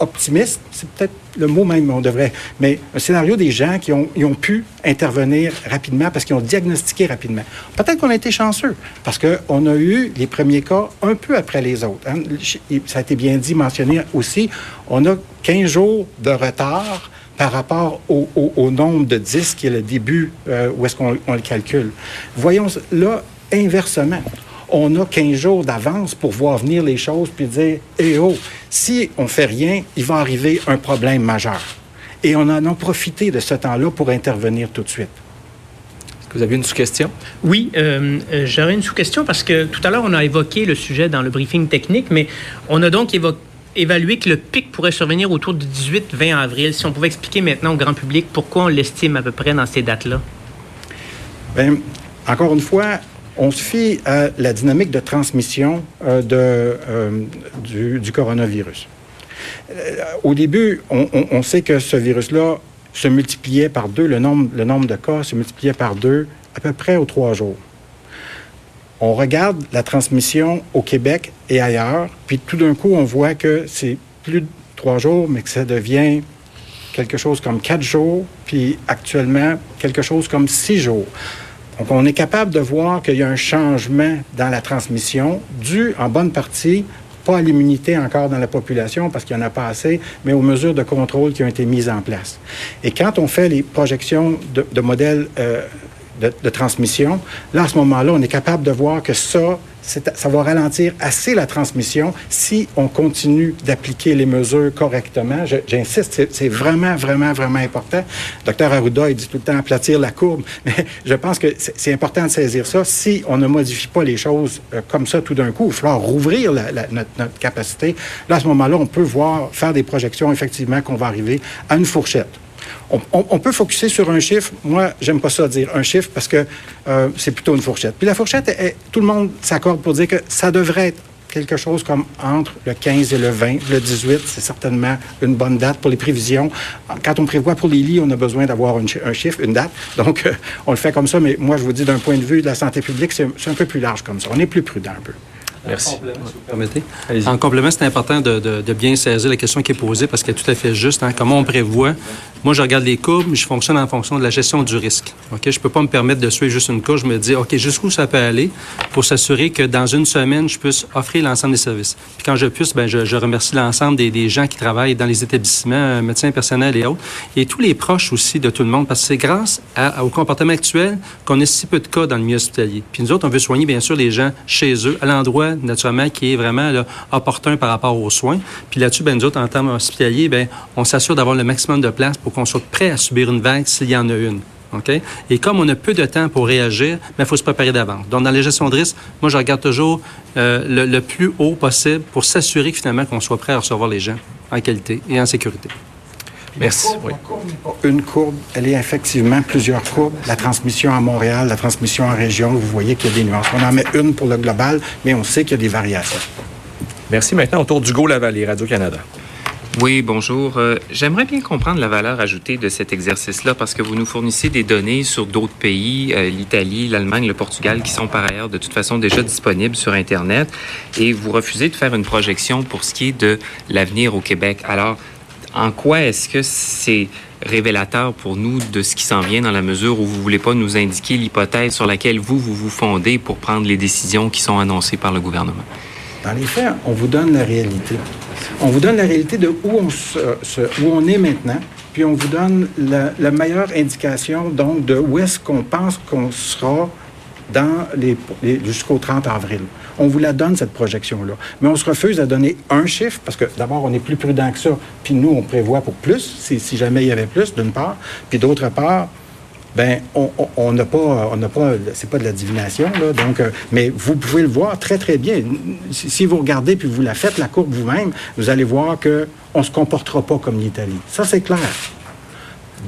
Speaker 12: optimiste, c'est peut-être le mot même, on devrait, mais un scénario des gens qui ont, pu intervenir rapidement parce qu'ils ont diagnostiqué rapidement. Peut-être qu'on a été chanceux parce qu'on a eu les premiers cas un peu après les autres. Hein. Ça a été bien dit, mentionné aussi. On a 15 jours de retard par rapport au, nombre de disques qui est le début euh, où est-ce qu'on le calcule. Voyons là inversement on a 15 jours d'avance pour voir venir les choses puis dire Eh oh, si on fait rien, il va arriver un problème majeur. Et on en a profité de ce temps-là pour intervenir tout de suite.
Speaker 14: Est-ce que vous avez une sous-question?
Speaker 16: Oui, euh, j'aurais une sous-question parce que tout à l'heure, on a évoqué le sujet dans le briefing technique, mais on a donc évoqué évalué que le pic pourrait survenir autour du 18-20 avril. Si on pouvait expliquer maintenant au grand public pourquoi on l'estime à peu près dans ces dates-là?
Speaker 12: Bien, encore une fois, on se fie à la dynamique de transmission euh, euh, du, coronavirus. Euh, au début, on, sait que ce virus-là se multipliait par deux, le nombre, le nombre de cas se multipliait par deux à peu près aux trois jours. On regarde la transmission au Québec et ailleurs, puis tout d'un coup, on voit que c'est plus de trois jours, mais que ça devient quelque chose comme quatre jours, puis actuellement quelque chose comme six jours. Donc, on est capable de voir qu'il y a un changement dans la transmission dû en bonne partie pas à l'immunité encore dans la population parce qu'il n'y en a pas assez, mais aux mesures de contrôle qui ont été mises en place. Et quand on fait les projections de, modèles euh, de, de, transmission, là, à ce moment-là, on est capable de voir que ça, ça va ralentir assez la transmission si on continue d'appliquer les mesures correctement. J'insiste, c'est vraiment, vraiment, vraiment important. Docteur Arruda, il dit tout le temps aplatir la courbe, mais je pense que c'est important de saisir ça. Si on ne modifie pas les choses euh, comme ça tout d'un coup, il va falloir rouvrir notre, notre, capacité. Là, à ce moment-là, on peut voir, faire des projections, effectivement, qu'on va arriver à une fourchette on, peut focuser sur un chiffre. Moi, j'aime pas ça dire un chiffre parce que euh, c'est plutôt une fourchette. Puis la fourchette, tout le monde s'accorde pour dire que ça devrait être quelque chose comme entre le 15 et le 20. Le 18, c'est certainement une bonne date pour les prévisions. Quand on prévoit pour les lits, on a besoin d'avoir un chiffre, une date. Donc, euh, on le fait comme ça. Mais moi, je vous dis, d'un point de vue de la santé publique, c'est un peu plus large comme ça. On est plus prudent un peu.
Speaker 14: Merci. En complément, c'est important de, bien saisir la question qui est posée parce qu'elle est tout à fait juste. Hein. Comment on prévoit? Moi, je regarde les courbes, je fonctionne en fonction de la gestion du risque. Ok, Je ne peux pas me permettre de suivre juste une courbe. Je me dis, OK, jusqu'où ça peut aller pour s'assurer que dans une semaine, je puisse offrir l'ensemble des services. Puis quand je puisse, ben, je, remercie l'ensemble des, gens qui travaillent dans les établissements, euh, médecins personnels et autres, et tous les proches aussi de tout le monde, parce que c'est grâce au comportement actuel qu'on a si peu de cas dans le milieu hospitalier. Puis nous autres, on veut soigner, bien sûr, les gens chez eux, à l'endroit naturellement, qui est vraiment opportun par rapport aux soins. Puis là-dessus, ben, nous autres, en termes hospitaliers, ben, on s'assure d'avoir le maximum de place pour qu'on soit prêt à subir une vague s'il y en a une. OK? Et comme on a peu de temps pour réagir, il ben, faut se préparer d'avance. Donc, dans la gestion de risque, moi, je regarde toujours euh, le, plus haut possible pour s'assurer finalement qu'on soit prêt à recevoir les gens en qualité et en sécurité.
Speaker 12: Merci. Une courbe, elle est effectivement plusieurs courbes. La transmission à Montréal, la transmission en région, vous voyez qu'il y a des nuances. On en met une pour le global, mais on sait qu'il y a des variations.
Speaker 14: Merci. Maintenant, autour du Lavallée, Radio-Canada.
Speaker 17: Oui, bonjour. Euh, j'aimerais bien comprendre la valeur ajoutée de cet exercice-là parce que vous nous fournissez des données sur d'autres pays, euh, l'Italie, l'Allemagne, le Portugal, qui sont par ailleurs de toute façon déjà disponibles sur Internet, et vous refusez de faire une projection pour ce qui est de l'avenir au Québec. Alors, en quoi est-ce que c'est révélateur pour nous de ce qui s'en vient dans la mesure où vous voulez pas nous indiquer l'hypothèse sur laquelle vous, vous vous fondez pour prendre les décisions qui sont annoncées par le gouvernement?
Speaker 12: Dans les faits, on vous donne la réalité. On vous donne la réalité de où on, est maintenant, puis on vous donne la, meilleure indication, donc, de où est-ce qu'on pense qu'on sera dans les jusqu'au 30 avril on vous la donne, cette projection-là. Mais on se refuse à donner un chiffre, parce que d'abord, on est plus prudent que ça, puis nous, on prévoit pour plus, si, jamais il y avait plus, d'une part. Puis d'autre part, ben on n'a pas, on n'a pas, c'est pas de la divination là, donc, euh, mais vous pouvez le voir très très bien. Si, vous regardez puis vous la faites la courbe vous-même, vous allez voir que on se comportera pas comme l'Italie. Ça c'est clair.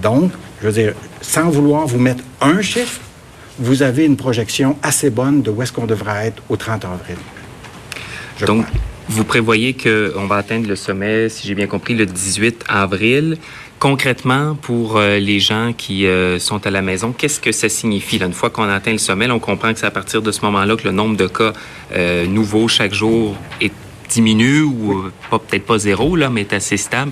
Speaker 12: Donc, je veux dire, sans vouloir vous mettre un chiffre, vous avez une projection assez bonne de où est-ce qu'on devrait être au 30 avril.
Speaker 17: Donc, vous prévoyez qu'on va atteindre le sommet, si j'ai bien compris, le 18 avril. Concrètement, pour euh, les gens qui euh, sont à la maison, qu'est-ce que ça signifie? Une fois qu'on atteint le sommet, on comprend que c'est à partir de ce moment-là que le nombre de cas euh, nouveaux chaque jour est diminue ou peut-être pas zéro, là, mais est assez stable.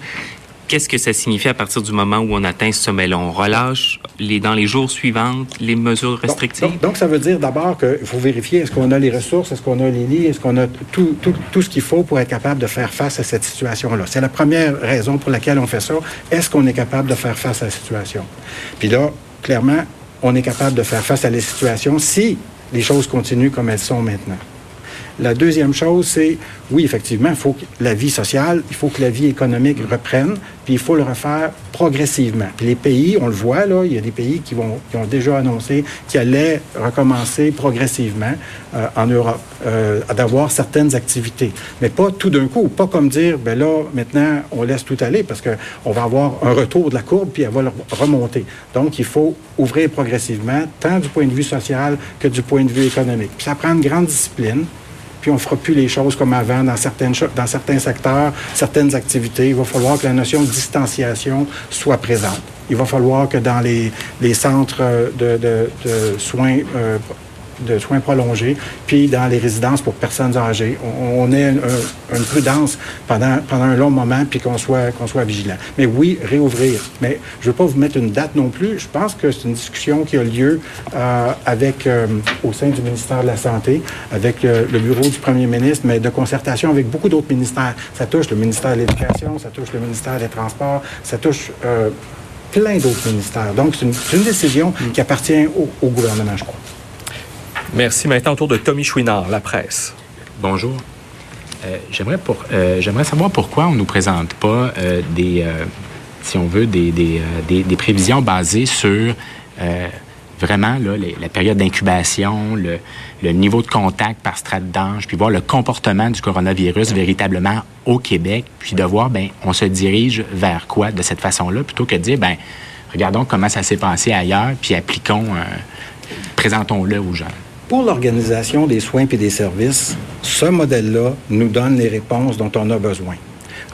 Speaker 17: Qu'est-ce que ça signifie à partir du moment où on atteint ce sommet-là? On relâche les, dans les jours suivants les mesures restrictives?
Speaker 12: Donc, ça veut dire d'abord qu'il faut vérifier est-ce qu'on a les ressources, est-ce qu'on a les lits, est-ce qu'on a tout, tout, tout ce qu'il faut pour être capable de faire face à cette situation-là? C'est la première raison pour laquelle on fait ça. Est-ce qu'on est capable de faire face à la situation? Puis là, clairement, on est capable de faire face à la situation si les choses continuent comme elles sont maintenant. La deuxième chose, c'est, oui, effectivement, il faut que la vie sociale, il faut que la vie économique reprenne, puis il faut le refaire progressivement. les pays, on le voit, là, il y a des pays qui, vont, qui ont déjà annoncé qu'ils allaient recommencer progressivement euh, en Europe, euh, d'avoir certaines activités. Mais pas tout d'un coup, pas comme dire, ben là, maintenant, on laisse tout aller, parce qu'on va avoir un retour de la courbe, puis elle va remonter. Donc, il faut ouvrir progressivement, tant du point de vue social que du point de vue économique. Puis ça prend une grande discipline puis on ne fera plus les choses comme avant dans, dans certains secteurs, certaines activités. Il va falloir que la notion de distanciation soit présente. Il va falloir que dans les, centres de, de, soins euh, de soins prolongés, puis dans les résidences pour personnes âgées. On, on ait une prudence pendant, pendant un long moment, puis qu'on soit, qu'on soit vigilant. Mais oui, réouvrir. Mais je ne veux pas vous mettre une date non plus. Je pense que c'est une discussion qui a lieu euh, avec, euh, au sein du ministère de la Santé, avec euh, le bureau du premier ministre, mais de concertation avec beaucoup d'autres ministères. Ça touche le ministère de l'Éducation, ça touche le ministère des Transports, ça touche plein d'autres ministères. Donc, c'est une, décision qui appartient au, gouvernement, je crois.
Speaker 18: Merci. Maintenant, autour de Tommy Chouinard, La Presse.
Speaker 19: Bonjour. Euh, euh, j'aimerais savoir pourquoi on ne nous présente pas euh, des, si on veut, des, prévisions basées sur vraiment la période d'incubation, le, le, niveau de contact par strate d'ange, puis voir le comportement du coronavirus véritablement au Québec, puis de voir, ben, on se dirige vers quoi de cette façon-là, plutôt que de dire, ben, regardons comment ça s'est passé ailleurs, puis appliquons, présentons-le aux gens.
Speaker 12: Pour l'organisation des soins et des services, ce modèle-là nous donne les réponses dont on a besoin.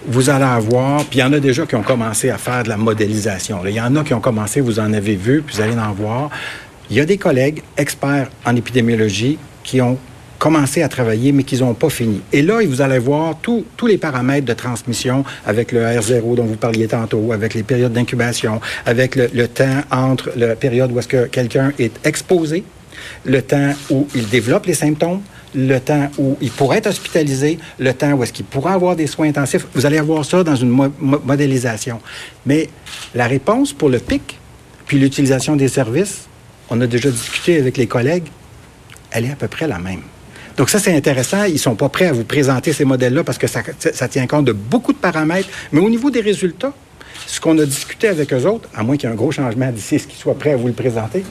Speaker 12: Vous allez avoir, puis il y en a déjà qui ont commencé à faire de la modélisation. Il y en a qui ont commencé, vous en avez vu, puis vous allez en voir. Il y a des collègues experts en épidémiologie qui ont commencé à travailler, mais qui n'ont pas fini. Et là, vous allez voir tous les paramètres de transmission avec le R0 dont vous parliez tantôt, avec les périodes d'incubation, avec le, temps entre la période où est-ce que quelqu'un est exposé le temps où il développe les symptômes, le temps où il pourrait être hospitalisé, le temps où est-ce qu'il pourra avoir des soins intensifs. Vous allez avoir ça dans une modélisation. Mais la réponse pour le pic, puis l'utilisation des services, on a déjà discuté avec les collègues, elle est à peu près la même. Donc ça, c'est intéressant. Ils ne sont pas prêts à vous présenter ces modèles-là parce que ça, ça, tient compte de beaucoup de paramètres. Mais au niveau des résultats, ce qu'on a discuté avec eux autres, à moins qu'il y ait un gros changement d'ici, ce qu'ils soient prêts à vous le présenter,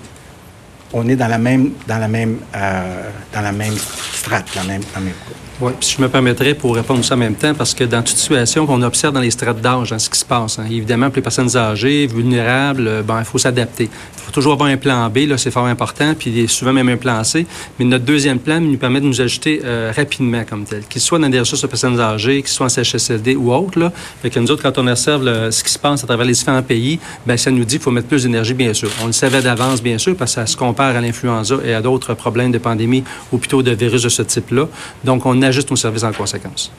Speaker 12: on est dans la même, dans la même, euh, dans la même strate, la même, la même
Speaker 14: oui, puis je me permettrais pour répondre ça en même temps, parce que dans toute situation qu'on observe dans les strates d'âge, dans ce qui se passe, hein, évidemment, pour les personnes âgées, vulnérables, euh, ben, il faut s'adapter. Il faut toujours avoir un plan B, là, c'est fort important, puis souvent même un plan C. Mais notre deuxième plan nous permet de nous ajuster euh, rapidement comme tel, qu'il soit dans des ressources de personnes âgées, qu'il soit en CHSLD ou autre. Là. Fait que nous autres, quand on observe ce qui se passe à travers les différents pays, ben, ça nous dit qu'il faut mettre plus d'énergie, bien sûr. On le savait d'avance, bien sûr, parce que ça se compare à l'influenza et à d'autres problèmes de pandémie ou plutôt de virus de ce type-là. Donc, on ajuste nos services en conséquence.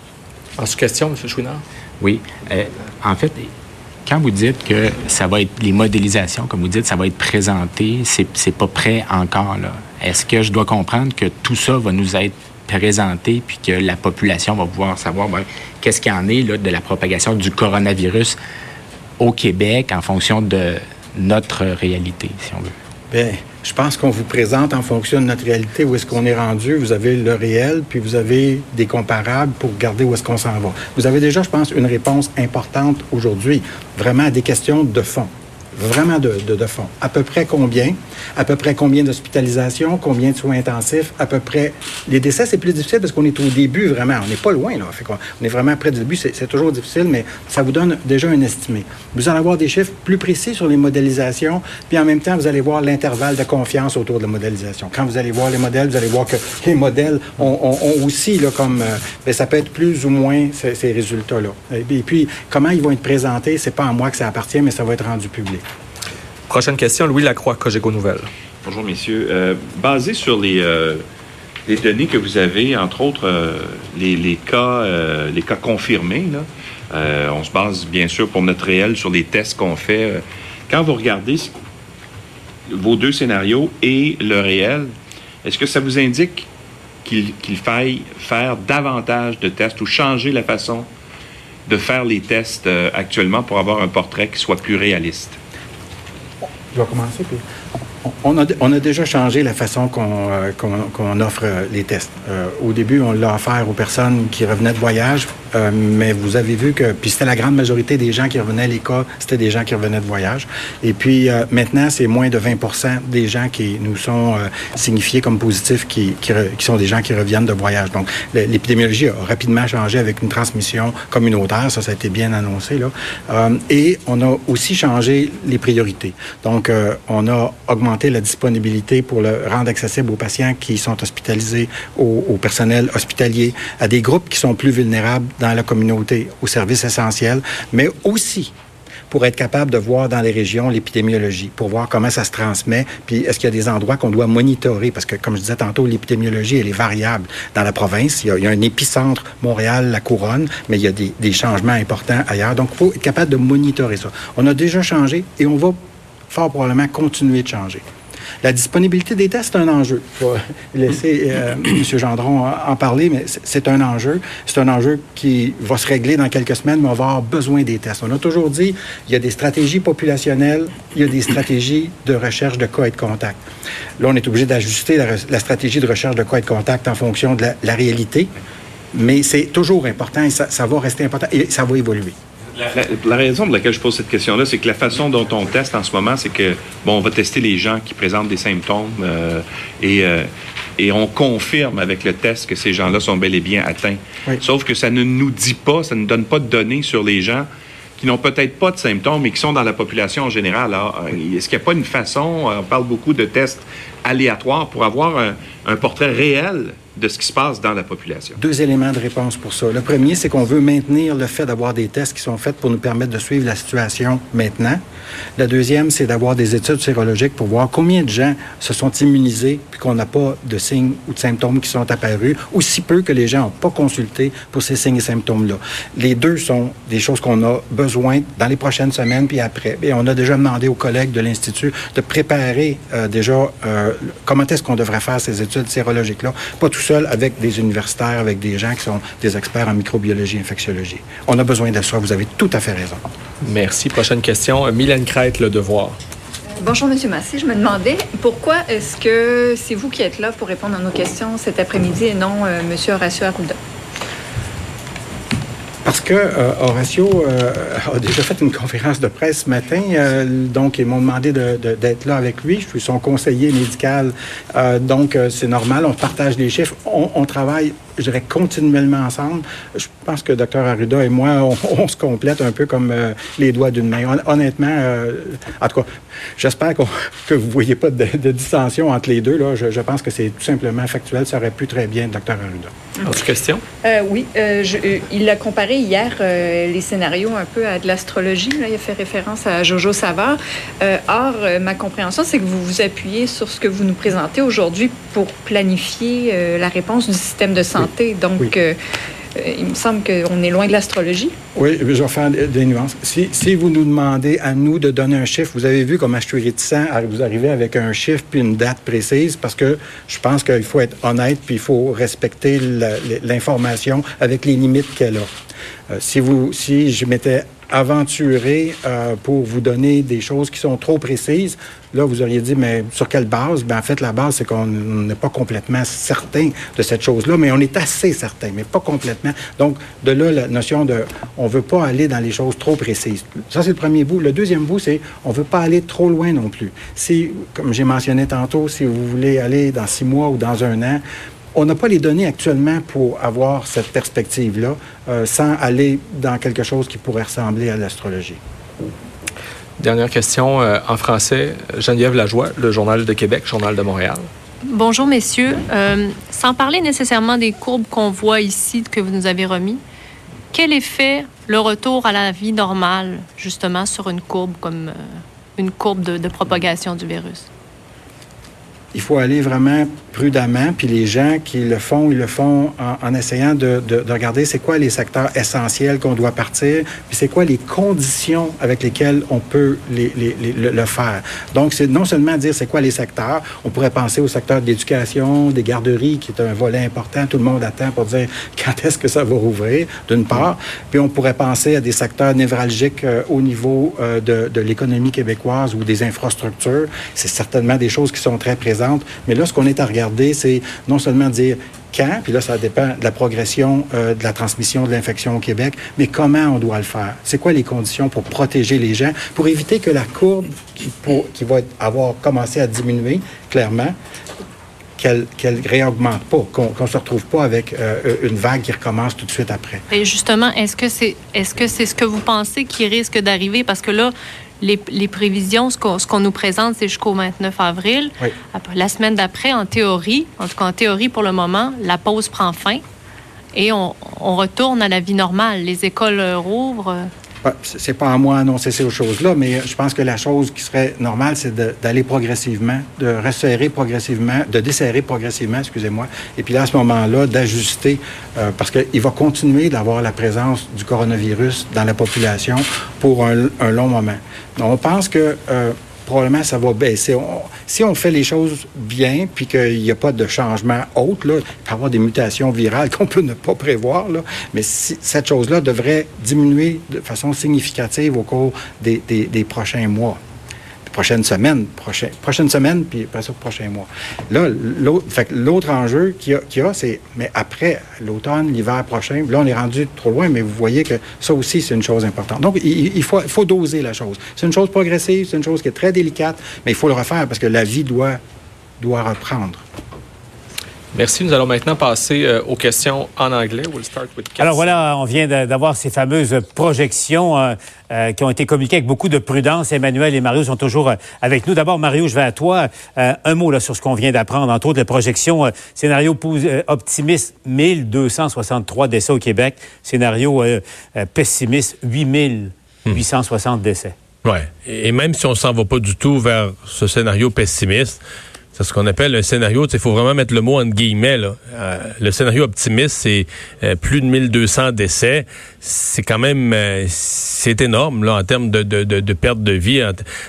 Speaker 18: En question, M. Chouinard?
Speaker 19: Oui. Euh, en fait, quand vous dites que ça va être les modélisations, comme vous dites, ça va être présenté, c'est, c'est pas prêt encore. Là. Est-ce que je dois comprendre que tout ça va nous être présenté puis que la population va pouvoir savoir ben, qu'est-ce qu'il y en est là, de la propagation du coronavirus au Québec en fonction de notre réalité, si on veut?
Speaker 12: Bien, je pense qu'on vous présente en fonction de notre réalité où est-ce qu'on est rendu. Vous avez le réel, puis vous avez des comparables pour regarder où est-ce qu'on s'en va. Vous avez déjà, je pense, une réponse importante aujourd'hui, vraiment à des questions de fond vraiment de, fond. À peu près combien? À peu près combien d'hospitalisations? Combien de soins intensifs? À peu près... Les décès, c'est plus difficile parce qu'on est au début, vraiment. On n'est pas loin, là. On est vraiment près du début. C'est toujours difficile, mais ça vous donne déjà un estimé. Vous allez avoir des chiffres plus précis sur les modélisations, puis en même temps, vous allez voir l'intervalle de confiance autour de la modélisation. Quand vous allez voir les modèles, vous allez voir que les modèles ont, aussi, là, comme... Euh, ben, ça peut être plus ou moins ces, résultats-là. Et puis, comment ils vont être présentés, c'est pas à moi que ça appartient, mais ça va être rendu public.
Speaker 18: Prochaine question, Louis Lacroix, Cogeco Nouvelles.
Speaker 20: Bonjour, messieurs. Euh, basé sur les, euh, les, données que vous avez, entre autres euh, les, cas, les cas confirmés, on se base bien sûr pour notre réel sur les tests qu'on fait. Quand vous regardez vos deux scénarios et le réel, est-ce que ça vous indique qu'il faille faire davantage de tests ou changer la façon de faire les tests actuellement pour avoir un portrait qui soit plus réaliste?
Speaker 12: On a déjà changé la façon qu'on euh, offre euh, les tests. Euh, au début, on l'a offert aux personnes qui revenaient de voyage euh, mais vous avez vu que, puis c'était la grande majorité des gens qui revenaient, les cas, c'était des gens qui revenaient de voyage. Et puis euh, maintenant, c'est moins de 20 des gens qui nous sont euh, signifiés comme positifs qui, sont des gens qui reviennent de voyage. Donc, l'épidémiologie a rapidement changé avec une transmission communautaire, ça, ça a été bien annoncé. Là. et on a aussi changé les priorités. Donc, on a augmenté la disponibilité pour le rendre accessible aux patients qui sont hospitalisés, au, au personnel hospitalier, à des groupes qui sont plus vulnérables dans la communauté, aux services essentiels, mais aussi pour être capable de voir dans les régions l'épidémiologie, pour voir comment ça se transmet, puis est-ce qu'il y a des endroits qu'on doit monitorer, parce que, comme je disais tantôt, l'épidémiologie, elle est variable. Dans la province, il y a, il y a un épicentre, Montréal, la Couronne, mais il y a des, des changements importants ailleurs. Donc, il faut être capable de monitorer ça. On a déjà changé et on va fort probablement continuer de changer. La disponibilité des tests, c'est un enjeu. Je vais laisser euh, M. Gendron en parler, mais c'est- un enjeu. C'est un enjeu qui va se régler dans quelques semaines, mais on va avoir besoin des tests. On a toujours dit, il y a des stratégies populationnelles, il y a des stratégies de recherche de cas et de contact. Là, on est obligé d'ajuster la, stratégie de recherche de cas et de contact en fonction de la, la réalité, mais c'est toujours important et ça, ça va rester important et ça va évoluer.
Speaker 20: La, la raison pour laquelle je pose cette question-là, c'est que la façon dont on teste en ce moment, c'est que, bon, on va tester les gens qui présentent des symptômes euh, et, euh, et on confirme avec le test que ces gens-là sont bel et bien atteints. Sauf que ça ne nous dit pas, ça ne donne pas de données sur les gens qui n'ont peut-être pas de symptômes, mais qui sont dans la population en général. Euh, est-ce qu'il n'y a pas une façon, on parle beaucoup de tests aléatoires, pour avoir un, un portrait réel de ce qui se passe dans la population?
Speaker 12: Deux éléments de réponse pour ça. Le premier, c'est qu'on veut maintenir le fait d'avoir des tests qui sont faits pour nous permettre de suivre la situation maintenant. La deuxième, c'est d'avoir des études sérologiques pour voir combien de gens se sont immunisés puis qu'on n'a pas de signes ou de symptômes qui sont apparus, ou si peu que les gens n'ont pas consulté pour ces signes et symptômes-là. Les deux sont des choses qu'on a besoin dans les prochaines semaines puis après. Et on a déjà demandé aux collègues de l'Institut de préparer euh, déjà euh, comment est-ce qu'on devrait faire ces études sérologiques-là, pas tout seul avec des universitaires, avec des gens qui sont des experts en microbiologie, infectiologie. On a besoin de ça, vous avez tout à fait raison.
Speaker 18: Merci. Prochaine question.
Speaker 21: Bonjour, Monsieur Massé. Je me demandais pourquoi est-ce que c'est vous qui êtes là pour répondre à nos questions cet après-midi et non euh, Monsieur Horacio Arruda?
Speaker 12: Parce que euh, Horacio euh, a déjà fait une conférence de presse ce matin, euh, donc ils m'ont demandé de- de- d'être là avec lui. Je suis son conseiller médical, Euh, donc euh, c'est normal. On partage les chiffres, on, on travaille, je dirais, continuellement ensemble. Je pense que Dr Arruda et moi, on, on se complète un peu comme euh, les doigts d'une main. Hon- honnêtement, euh, en tout cas, j'espère que vous voyez pas de, de dissension entre les deux. Là. Je, je pense que c'est tout simplement factuel. Ça aurait pu très bien, Dr Arruda.
Speaker 18: Autre question?
Speaker 21: Euh, oui, euh, je- euh, il a comparé hier euh, les scénarios un peu à de l'astrologie. là. Il a fait référence à Jojo Savard. Euh, or, euh, ma compréhension, c'est que vous vous appuyez sur ce que vous nous présentez aujourd'hui pour planifier la réponse du système de santé. Donc, il me semble qu'on est loin de l'astrologie.
Speaker 12: Oui, je vais faire des nuances. Si, si vous nous demandez à nous de donner un chiffre, vous avez vu comment je suis réticent à vous arriver avec un chiffre puis une date précise parce que je pense qu'il faut être honnête puis il faut respecter l'information avec les limites qu'elle a. Euh, si, vous, si je m'étais aventuré euh, pour vous donner des choses qui sont trop précises, là, vous auriez dit, mais sur quelle base? Ben, en fait, la base, c'est qu'on n'est pas complètement certain de cette chose-là, mais on est assez certain, mais pas complètement. Donc, de là, la notion de, on veut pas aller dans les choses trop précises. Ça, c'est le premier bout. Le deuxième bout, c'est, on veut pas aller trop loin non plus. Si, comme j'ai mentionné tantôt, si vous voulez aller dans six mois ou dans un an, on n'a pas les données actuellement pour avoir cette perspective-là euh, sans aller dans quelque chose qui pourrait ressembler à l'astrologie.
Speaker 18: Dernière question euh, en français. Geneviève Lajoie, le Journal de Québec, Journal de Montréal.
Speaker 22: Bonjour, messieurs. Euh, sans parler nécessairement des courbes qu'on voit ici, que vous nous avez remis, quel effet le retour à la vie normale, justement, sur une courbe comme euh, une courbe de, de propagation du virus?
Speaker 12: Il faut aller vraiment prudemment, puis les gens qui le font, ils le font en, essayant de, de- de regarder c'est quoi les secteurs essentiels qu'on doit partir, puis c'est quoi les conditions avec lesquelles on peut le, faire. Donc, c'est non seulement dire c'est quoi les secteurs, on pourrait penser au secteur de l'éducation, des garderies, qui est un volet important, tout le monde attend pour dire quand est-ce que ça va rouvrir, d'une part, puis on pourrait penser à des secteurs névralgiques euh, au niveau euh, de l'économie québécoise ou des infrastructures. C'est certainement des choses qui sont très présentes. Mais là, ce qu'on est à regarder, c'est non seulement dire quand, puis là, ça dépend de la progression euh, de la transmission de l'infection au Québec, mais comment on doit le faire. C'est quoi les conditions pour protéger les gens, pour éviter que la courbe qui, va avoir commencé à diminuer, clairement, qu'elle qu'elle réaugmente pas, qu'on ne se retrouve pas avec euh, une vague qui recommence tout de suite après.
Speaker 22: Et justement, est-ce que c'est est-ce que c'est ce que vous pensez qui risque d'arriver? Parce que là, les, les prévisions, ce qu'on ce qu'on nous présente, c'est jusqu'au 29 avril.
Speaker 12: Oui.
Speaker 22: Après, la semaine d'après, en théorie, en tout cas en théorie pour le moment, la pause prend fin et on, on retourne à la vie normale. Les écoles euh, rouvrent.
Speaker 12: C'est pas à moi d'annoncer ces choses-là, mais je pense que la chose qui serait normale, c'est d'aller progressivement, de resserrer progressivement, de desserrer progressivement, excusez-moi, et puis là, à ce moment-là, d'ajuster, euh, parce qu'il va continuer d'avoir la présence du coronavirus dans la population pour un, long moment. Donc, on pense que euh, probablement ça va baisser. si on fait les choses bien, puis qu'il n'y a pas de changement autre, là, il peut y avoir des mutations virales qu'on peut ne pas prévoir, mais cette chose-là devrait diminuer de façon significative au cours des prochains mois prochaine semaine, prochaine, prochaine semaine, puis après ça, prochain mois. Là, l'autre enjeu qu'il y a, c'est, mais après l'automne, l'hiver prochain, là, on est rendu trop loin, mais vous voyez que ça aussi, c'est une chose importante. Donc, il, faut, faut doser la chose. C'est une chose progressive, c'est une chose qui est très délicate, mais il faut le refaire parce que la vie doit, doit reprendre.
Speaker 18: Merci. Nous allons maintenant passer euh, aux questions en anglais.
Speaker 4: Alors voilà, on vient d'avoir ces fameuses projections euh, euh, qui ont été communiquées avec beaucoup de prudence. Emmanuel et Mario sont toujours avec nous. D'abord, Mario, je vais à toi. un mot là, sur ce qu'on vient d'apprendre. Entre autres, les projections scénario optimiste, 1263 décès au Québec. Scénario pessimiste, 8860 décès.
Speaker 7: Oui. Et même si on s'en va pas du tout vers ce scénario pessimiste, c'est ce qu'on appelle un scénario. Il faut vraiment mettre le mot en guillemets. Là. Euh, le scénario optimiste, c'est euh, plus de 1200 décès. C'est quand même euh, c'est énorme là en termes de, de, de, de, perte de vie.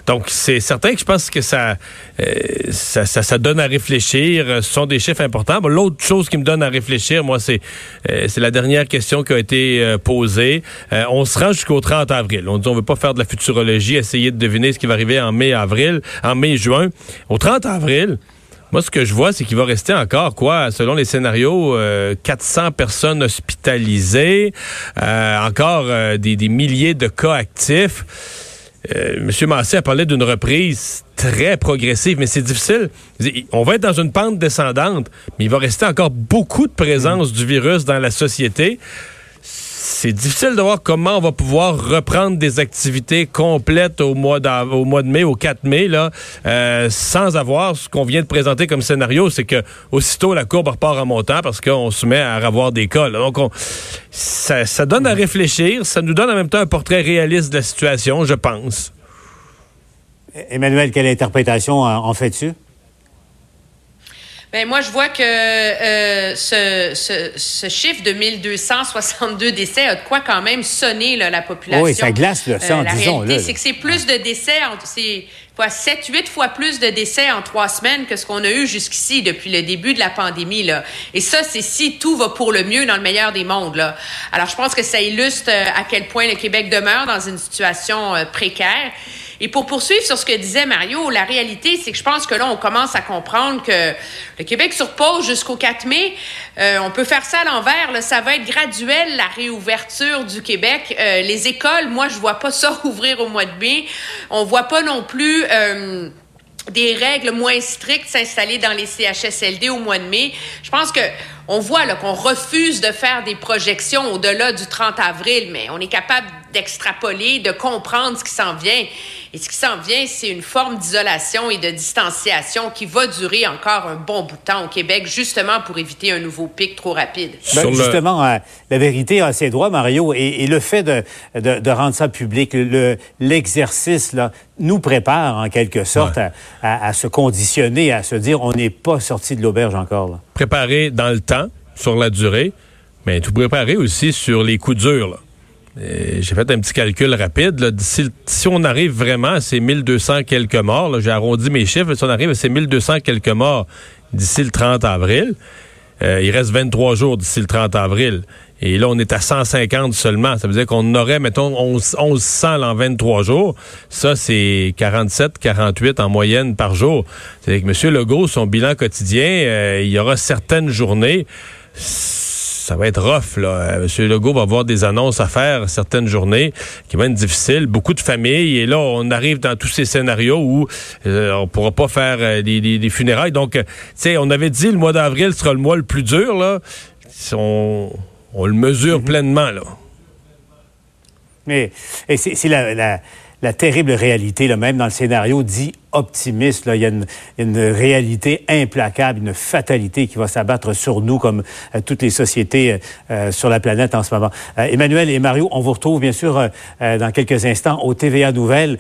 Speaker 7: Donc c'est certain que je pense que ça, ça, ça, donne à réfléchir. Ce sont des chiffres importants. L'autre chose qui me donne à réfléchir, moi, c'est c'est la dernière question qui a été posée. on se rend jusqu'au 30 avril. On dit on veut pas faire de la futurologie, essayer de deviner ce qui va arriver en mai, avril, en mai, juin. Au 30 avril, moi, ce que je vois, c'est qu'il va rester encore, quoi, selon les scénarios, 400 euh, personnes hospitalisées, euh, encore euh, des, milliers de cas actifs. Monsieur Massé a parlé d'une reprise très progressive, mais c'est difficile. On va être dans une pente descendante, mais il va rester encore beaucoup de présence du virus dans la société c'est difficile de voir comment on va pouvoir reprendre des activités complètes au mois, au mois de mai, au 4 mai, là, euh, sans avoir ce qu'on vient de présenter comme scénario, c'est que aussitôt la courbe repart en montant parce qu'on se met à avoir des cas. Donc, ça, ça donne à réfléchir, ça nous donne en même temps un portrait réaliste de la situation, je pense.
Speaker 4: Emmanuel, quelle interprétation en fais-tu?
Speaker 6: Ben, moi, je vois que euh, ce, ce, ce, chiffre de 1262 décès a de quoi quand même sonner là, la population.
Speaker 4: Oui, ça glace le sang,
Speaker 6: euh, la
Speaker 4: disons.
Speaker 6: réalité, c'est que c'est plus de décès, c'est 7, 8 fois plus de décès en trois semaines que ce qu'on a eu jusqu'ici depuis le début de la pandémie. Là. Et ça, c'est si tout va pour le mieux dans le meilleur des mondes. Là. Alors, je pense que ça illustre euh, à quel point le Québec demeure dans une situation précaire. Et pour poursuivre sur ce que disait Mario, la réalité, c'est que je pense que là, on commence à comprendre que le Québec se repose jusqu'au 4 mai. Euh, on peut faire ça à l'envers. Ça va être graduel, la réouverture du Québec. Euh, les écoles, moi, je vois pas ça ouvrir au mois de mai. On voit pas non plus... Euh, des règles moins strictes s'installer dans les CHSLD au mois de mai. Je pense que on voit là qu'on refuse de faire des projections au-delà du 30 avril, mais on est capable d'extrapoler, de comprendre ce qui s'en vient. Et ce qui s'en vient, c'est une forme d'isolation et de distanciation qui va durer encore un bon bout de temps au Québec, justement pour éviter un nouveau pic trop rapide.
Speaker 4: Ben, justement, euh, la vérité a ses droits, Mario, et, le fait de, de, rendre ça public, l'exercice, là, nous prépare en quelque sorte à, à, se conditionner, à se dire on n'est pas sorti de l'auberge encore. Là.
Speaker 7: Préparer dans le temps, sur la durée, mais tout préparer aussi sur les coups durs. Là. J'ai fait un petit calcul rapide. si on arrive vraiment à ces 1200 quelques morts, j'ai arrondi mes chiffres, si on arrive à ces 1200 quelques morts d'ici le 30 avril, euh, il reste 23 jours d'ici le 30 avril. Et là, on est à 150 seulement. Ça veut dire qu'on aurait, mettons, 11, 1100 en 23 jours. Ça, c'est 47, 48 en moyenne par jour. C'est que M. Legault, son bilan quotidien, euh, il y aura certaines journées ça va être rough. Là. Euh, M. Legault va avoir des annonces à faire certaines journées qui vont être difficiles. Beaucoup de familles. Et là, on arrive dans tous ces scénarios où euh, on pourra pas faire euh, des, funérailles. Donc, tu sais, on avait dit le mois d'avril sera le mois le plus dur. Là. On, le mesure mhm. pleinement. Là.
Speaker 4: Mais c'est la la terrible réalité, là, même dans le scénario dit optimiste. Il, y a une, réalité implacable, une fatalité qui va s'abattre sur nous comme euh, toutes les sociétés euh, euh, sur la planète en ce moment. Emmanuel et Mario, on vous retrouve bien sûr dans quelques instants au TVA Nouvelles.